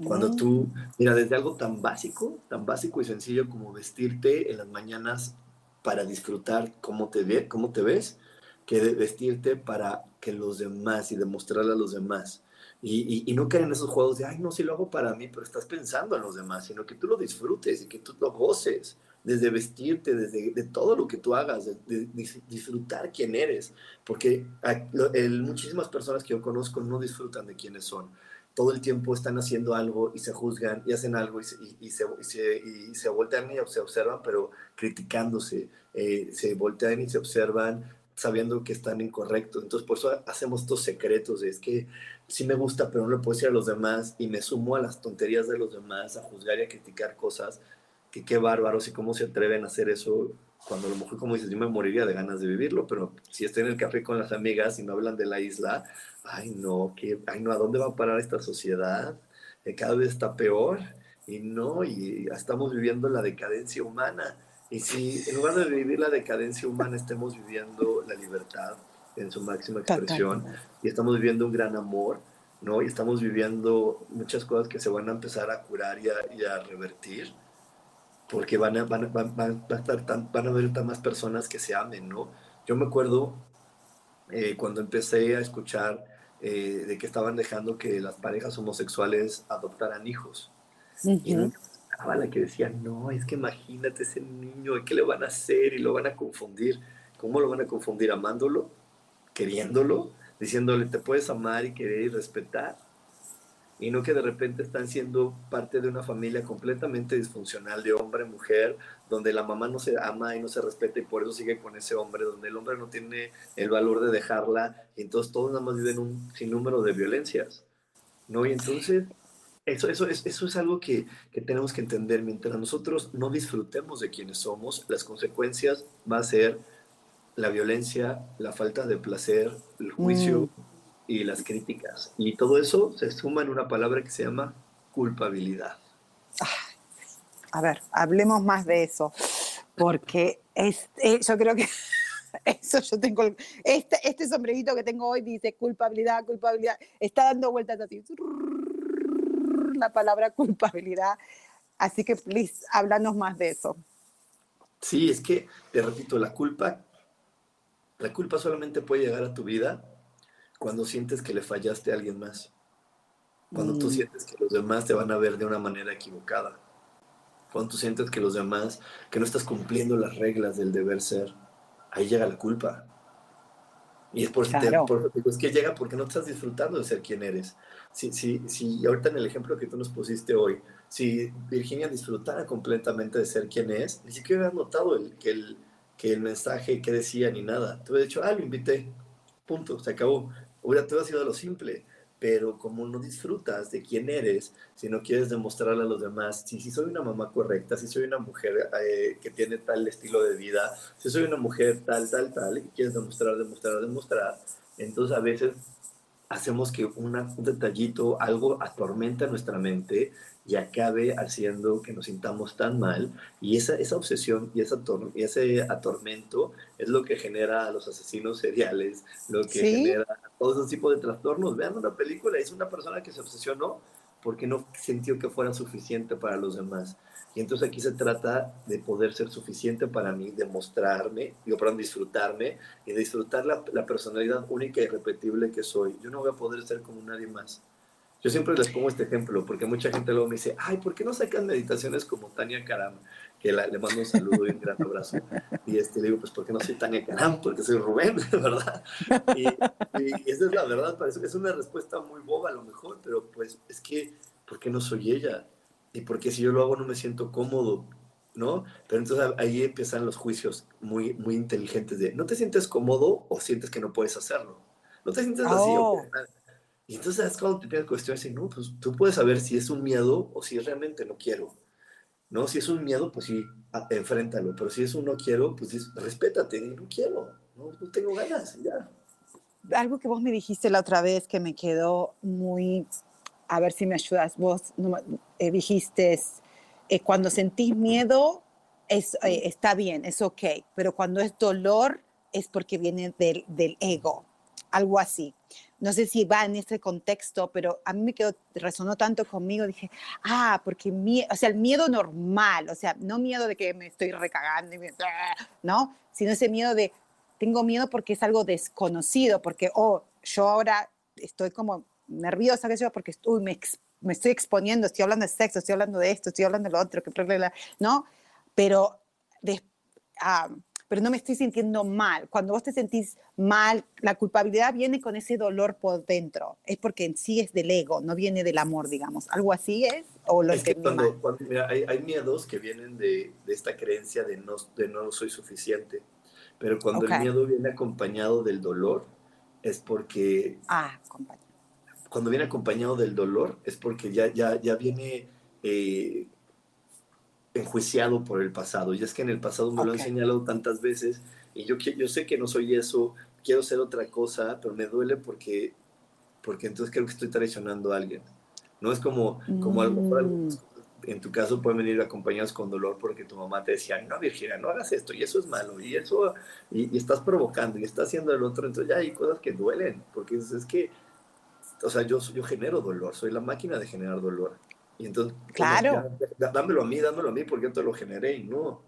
Cuando mm. tú, mira, desde algo tan básico, tan básico y sencillo como vestirte en las mañanas para disfrutar cómo te, ve, cómo te ves, que vestirte para que los demás y demostrarle a los demás. Y, no caer en esos juegos de, ay, no, si lo hago para mí, pero estás pensando en los demás, sino que tú lo disfrutes y que tú lo goces, desde vestirte, desde de todo lo que tú hagas, de, disfrutar quién eres, porque el, muchísimas personas que yo conozco no disfrutan de quiénes son. Todo el tiempo están haciendo algo y se juzgan y hacen algo y se, y, se, y se, voltean y se observan, pero criticándose, eh, se voltean y se observan sabiendo que están incorrectos. Entonces, por eso hacemos estos secretos. Es que sí me gusta, pero no le puedo decir a los demás y me sumo a las tonterías de los demás, a juzgar y a criticar cosas, que qué bárbaros y cómo se atreven a hacer eso cuando a lo mejor, como dices, yo me moriría de ganas de vivirlo, pero si estoy en el café con las amigas y me hablan de la isla, ay no, que, ay no, ¿a dónde va a parar esta sociedad? Que cada vez está peor y no, y estamos viviendo la decadencia humana. Y si en lugar de vivir la decadencia humana estemos viviendo la libertad en su máxima expresión y estamos viviendo un gran amor, ¿no? Y estamos viviendo muchas cosas que se van a empezar a curar y a, y a revertir porque van a, van, van, van, a estar tan, van a haber tan más personas que se amen, ¿no? Yo me acuerdo eh, cuando empecé a escuchar eh, de que estaban dejando que las parejas homosexuales adoptaran hijos. Y estaba la que decía, no, es que imagínate ese niño, ¿qué le van a hacer? Y lo van a confundir. ¿Cómo lo van a confundir? ¿Amándolo? ¿Queriéndolo? Diciéndole, te puedes amar y querer y respetar y no que de repente están siendo parte de una familia completamente disfuncional de hombre, mujer, donde la mamá no se ama y no se respeta y por eso sigue con ese hombre, donde el hombre no tiene el valor de dejarla y entonces todos nada más viven un sinnúmero de violencias, ¿no? Y entonces eso, eso, es, eso es algo que, que tenemos que entender, mientras nosotros no disfrutemos de quienes somos, las consecuencias va a ser la violencia, la falta de placer, el juicio, mm y las críticas. Y todo eso se suma en una palabra que se llama culpabilidad. A ver, hablemos más de eso, porque es, eh, yo creo que eso yo tengo, este, este sombrerito que tengo hoy dice culpabilidad, culpabilidad, está dando vueltas así, la palabra culpabilidad, así que please, háblanos más de eso. Sí, es que, te repito, la culpa, la culpa solamente puede llegar a tu vida cuando sientes que le fallaste a alguien más. Cuando tú mm. sientes que los demás te van a ver de una manera equivocada. Cuando tú sientes que los demás, que no estás cumpliendo las reglas del deber ser, ahí llega la culpa. Y es por, es que llega porque no estás disfrutando de ser quien eres. Si, si, si ahorita en el ejemplo que tú nos pusiste hoy, si Virginia disfrutara completamente de ser quien es, ni siquiera hubiera notado el, que, el, que el mensaje que decía ni nada. Te hubiera dicho, ah, lo invité, punto, se acabó hubiera todo sido lo simple, pero como no disfrutas de quién eres, si no quieres demostrarle a los demás, si, si soy una mamá correcta, si soy una mujer eh, que tiene tal estilo de vida, si soy una mujer tal, tal, tal, y quieres demostrar, demostrar, demostrar, entonces a veces hacemos que un detallito, algo atormenta nuestra mente y acabe haciendo que nos sintamos tan mal. Y esa, esa obsesión y, esa y ese atormento es lo que genera a los asesinos seriales, lo que genera todos esos tipos de trastornos. Vean una película, es una persona que se obsesionó porque no sintió que fuera suficiente para los demás. Y entonces aquí se trata de poder ser suficiente para mí, demostrarme, digo, perdón, disfrutarme y disfrutar la, la, personalidad única y irrepetible que soy. Yo no voy a poder ser como nadie más. Yo siempre les pongo este ejemplo porque mucha gente luego me dice, ay, ¿por qué no sacan meditaciones como Tania Karam? Que le mando un saludo y un gran abrazo. Y este, le digo, pues, ¿por qué no soy Tania Karam? Porque soy Rubén, ¿verdad? Y, y esa es la verdad, parece, es una respuesta muy boba a lo mejor, pero pues es que, ¿por qué no soy ella? Y porque si yo lo hago no me siento cómodo, ¿no? Pero entonces ahí empiezan los juicios muy, muy inteligentes de, ¿no te sientes cómodo o sientes que no puedes hacerlo? ¿No te sientes así? O oh. Y entonces es cuando te piden cuestiones y no, pues tú puedes saber si es un miedo o si realmente no quiero. ¿No? Si es un miedo, pues sí, enfréntalo. Pero si es un no quiero, pues respétate, no quiero, no, tengo ganas, ya. Algo que vos me dijiste la otra vez que me quedó muy, a ver si me ayudas, vos eh, dijiste, eh, cuando sentís miedo, es, eh, está bien, es ok, pero cuando es dolor, es porque viene del, del ego, algo así no sé si va en ese contexto, pero a mí me quedó, resonó tanto conmigo, dije, ah, porque, o sea, el miedo normal, o sea, no miedo de que me estoy recagando, ¿no? Sino ese miedo de, tengo miedo porque es algo desconocido, porque, oh, yo ahora estoy como nerviosa, sé yo, porque uy, me, me, estoy exponiendo, estoy hablando de sexo, estoy hablando de esto, estoy hablando de lo otro, que, ¿no? Pero, ah, pero no me estoy sintiendo mal. Cuando vos te sentís mal, la culpabilidad viene con ese dolor por dentro. Es porque en sí es del ego, no viene del amor, digamos. ¿Algo así es? ¿O lo es que cuando, mira, hay, hay, miedos que vienen de, de, esta creencia de no, de no soy suficiente. Pero cuando el miedo viene acompañado del dolor, es porque... Ah, acompañado. cuando viene acompañado del dolor es porque ya, ya, ya viene eh, enjuiciado por el pasado. Y es que en el pasado me lo han señalado tantas veces y yo, yo sé que no soy eso, quiero ser otra cosa, pero me duele porque, porque entonces creo que estoy traicionando a alguien. No es como, como algo, mm. en tu caso pueden venir acompañados con dolor porque tu mamá te decía, no, Virginia, no hagas esto, y eso es malo, y eso, y, estás provocando, y estás haciendo el otro, entonces ya hay cosas que duelen, porque es, que, o sea, yo, yo genero dolor, soy la máquina de generar dolor. Y entonces, claro. dámelo a mí, dámelo a mí, porque yo te lo generé y no.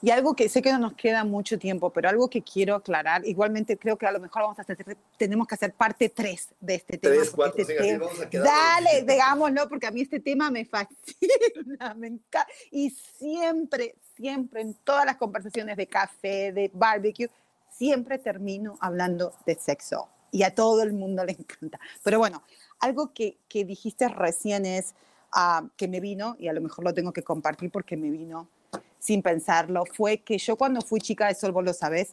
Y algo que sé que no nos queda mucho tiempo, pero algo que quiero aclarar, igualmente creo que a lo mejor vamos a hacer, tenemos que hacer parte 3 de este tema. 3, 4, este vamos a quedar Dale, digámoslo, porque a mí este tema me fascina, me encanta. Y siempre, siempre, en todas las conversaciones de café, de barbecue, siempre termino hablando de sexo. Y a todo el mundo le encanta. Pero bueno, algo que, que dijiste recién es uh, que me vino, y a lo mejor lo tengo que compartir porque me vino sin pensarlo, fue que yo cuando fui chica de sol, vos lo sabes,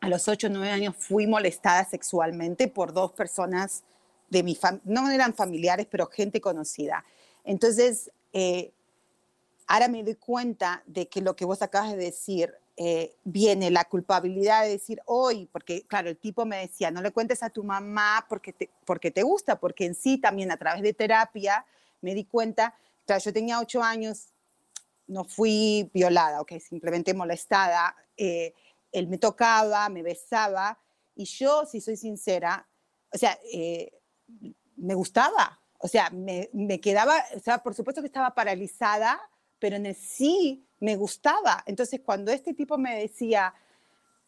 a los 8 o 9 años fui molestada sexualmente por dos personas de mi familia, no eran familiares, pero gente conocida. Entonces, eh, ahora me doy cuenta de que lo que vos acabas de decir eh, viene la culpabilidad de decir hoy, porque claro, el tipo me decía, no le cuentes a tu mamá porque te, porque te gusta, porque en sí también a través de terapia me di cuenta, claro, yo tenía 8 años, no fui violada, ok, simplemente molestada. Eh, él me tocaba, me besaba y yo, si soy sincera, o sea, eh, me gustaba, o sea, me, me, quedaba, o sea, por supuesto que estaba paralizada, pero en el sí me gustaba. Entonces, cuando este tipo me decía,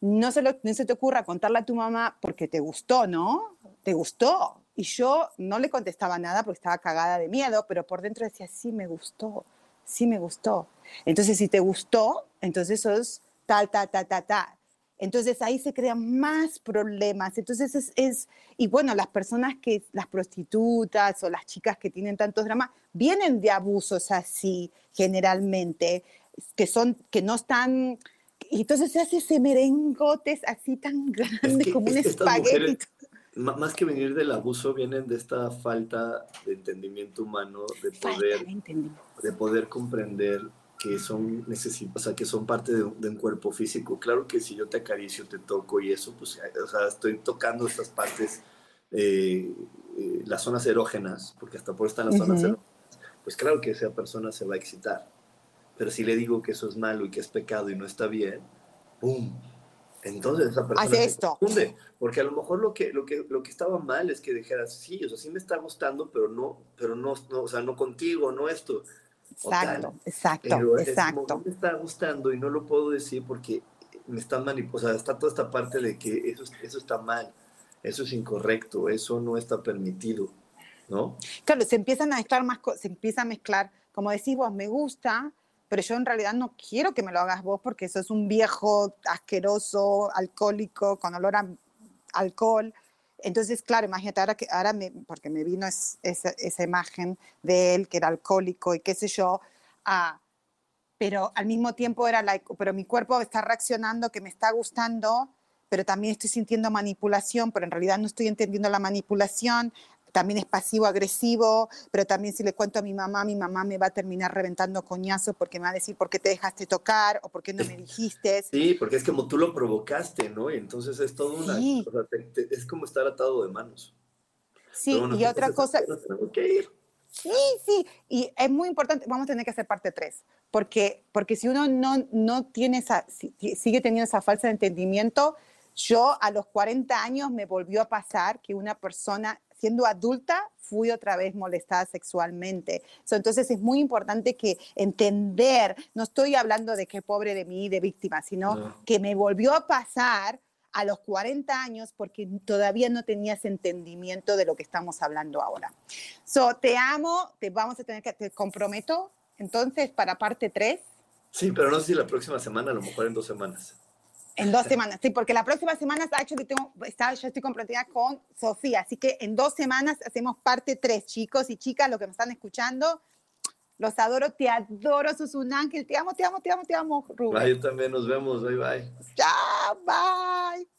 no se, lo, no se te ocurra contarle a tu mamá porque te gustó, ¿no? Te gustó. Y yo no le contestaba nada porque estaba cagada de miedo, pero por dentro decía, sí, me gustó sí me gustó. Entonces, si te gustó, entonces sos tal, tal, tal, tal, tal. Entonces ahí se crean más problemas. Entonces es, es, y bueno, las personas que, las prostitutas o las chicas que tienen tantos dramas, vienen de abusos así, generalmente, que son, que no están, y entonces se hace ese merengotes así tan grande como un espagueti más que venir del abuso, vienen de esta falta de entendimiento humano, de poder, de poder comprender que son o sea, que son parte de, un cuerpo físico. Claro que si yo te acaricio, te toco y eso, pues, o sea, estoy tocando estas partes, eh, eh, las zonas erógenas, porque hasta por estar en las zonas erógenas, pues claro que esa persona se va a excitar. Pero si le digo que eso es malo y que es pecado y no está bien, ¡pum! Entonces esa persona Hace esto. confunde, porque a lo mejor lo que, lo, que, lo que estaba mal es que dijeras, sí, o sea, sí me está gustando, pero no, pero no, no o sea, no contigo, no esto. Exacto, exacto, exacto. no me está gustando y no lo puedo decir porque me está manipulando, o sea, está toda esta parte de que eso, eso está mal, eso es incorrecto, eso no está permitido, ¿no? Claro, se empiezan a mezclar más, se empieza a mezclar, como decís vos, me gusta, pero yo en realidad no quiero que me lo hagas vos porque eso es un viejo asqueroso, alcohólico, con olor a alcohol. Entonces, claro, imagínate ahora que ahora porque me vino esa imagen de él que era alcohólico y qué sé yo, pero al mismo tiempo era like, pero mi cuerpo está reaccionando que me está gustando, pero también estoy sintiendo manipulación, pero en realidad no estoy entendiendo la manipulación, también es pasivo-agresivo, pero también si le cuento a mi mamá, mi mamá me va a terminar reventando coñazos porque me va a decir por qué te dejaste tocar o por qué no me dijiste. Sí, porque es como tú lo provocaste, ¿no? Y entonces es todo una... es como estar atado de manos. Sí, y otra cosa... Sí, sí, y es muy importante, vamos a tener que hacer parte 3, porque, porque si uno no, no tiene esa, sigue teniendo esa falsa entendimiento, yo a los 40 años me volvió a pasar que una persona siendo adulta fui otra vez molestada sexualmente. entonces es muy importante que entender, no estoy hablando de que pobre de mí, de víctima, sino que me volvió a pasar a los 40 años porque todavía no tenías entendimiento de lo que estamos hablando ahora. So, te amo, te vamos a tener que, te comprometo entonces para parte 3. Sí, pero no sé si la próxima semana, a lo mejor en dos semanas. En dos semanas, sí, porque la próxima semana, que tengo, está, yo estoy comprometida con Sofía, así que en dos semanas hacemos parte tres, chicos y chicas, los que me están escuchando. Los adoro, te adoro, sos un ángel, te amo, te amo, te amo, te amo, Rubén. Bye, yo también, nos vemos, bye, bye. Chao, bye.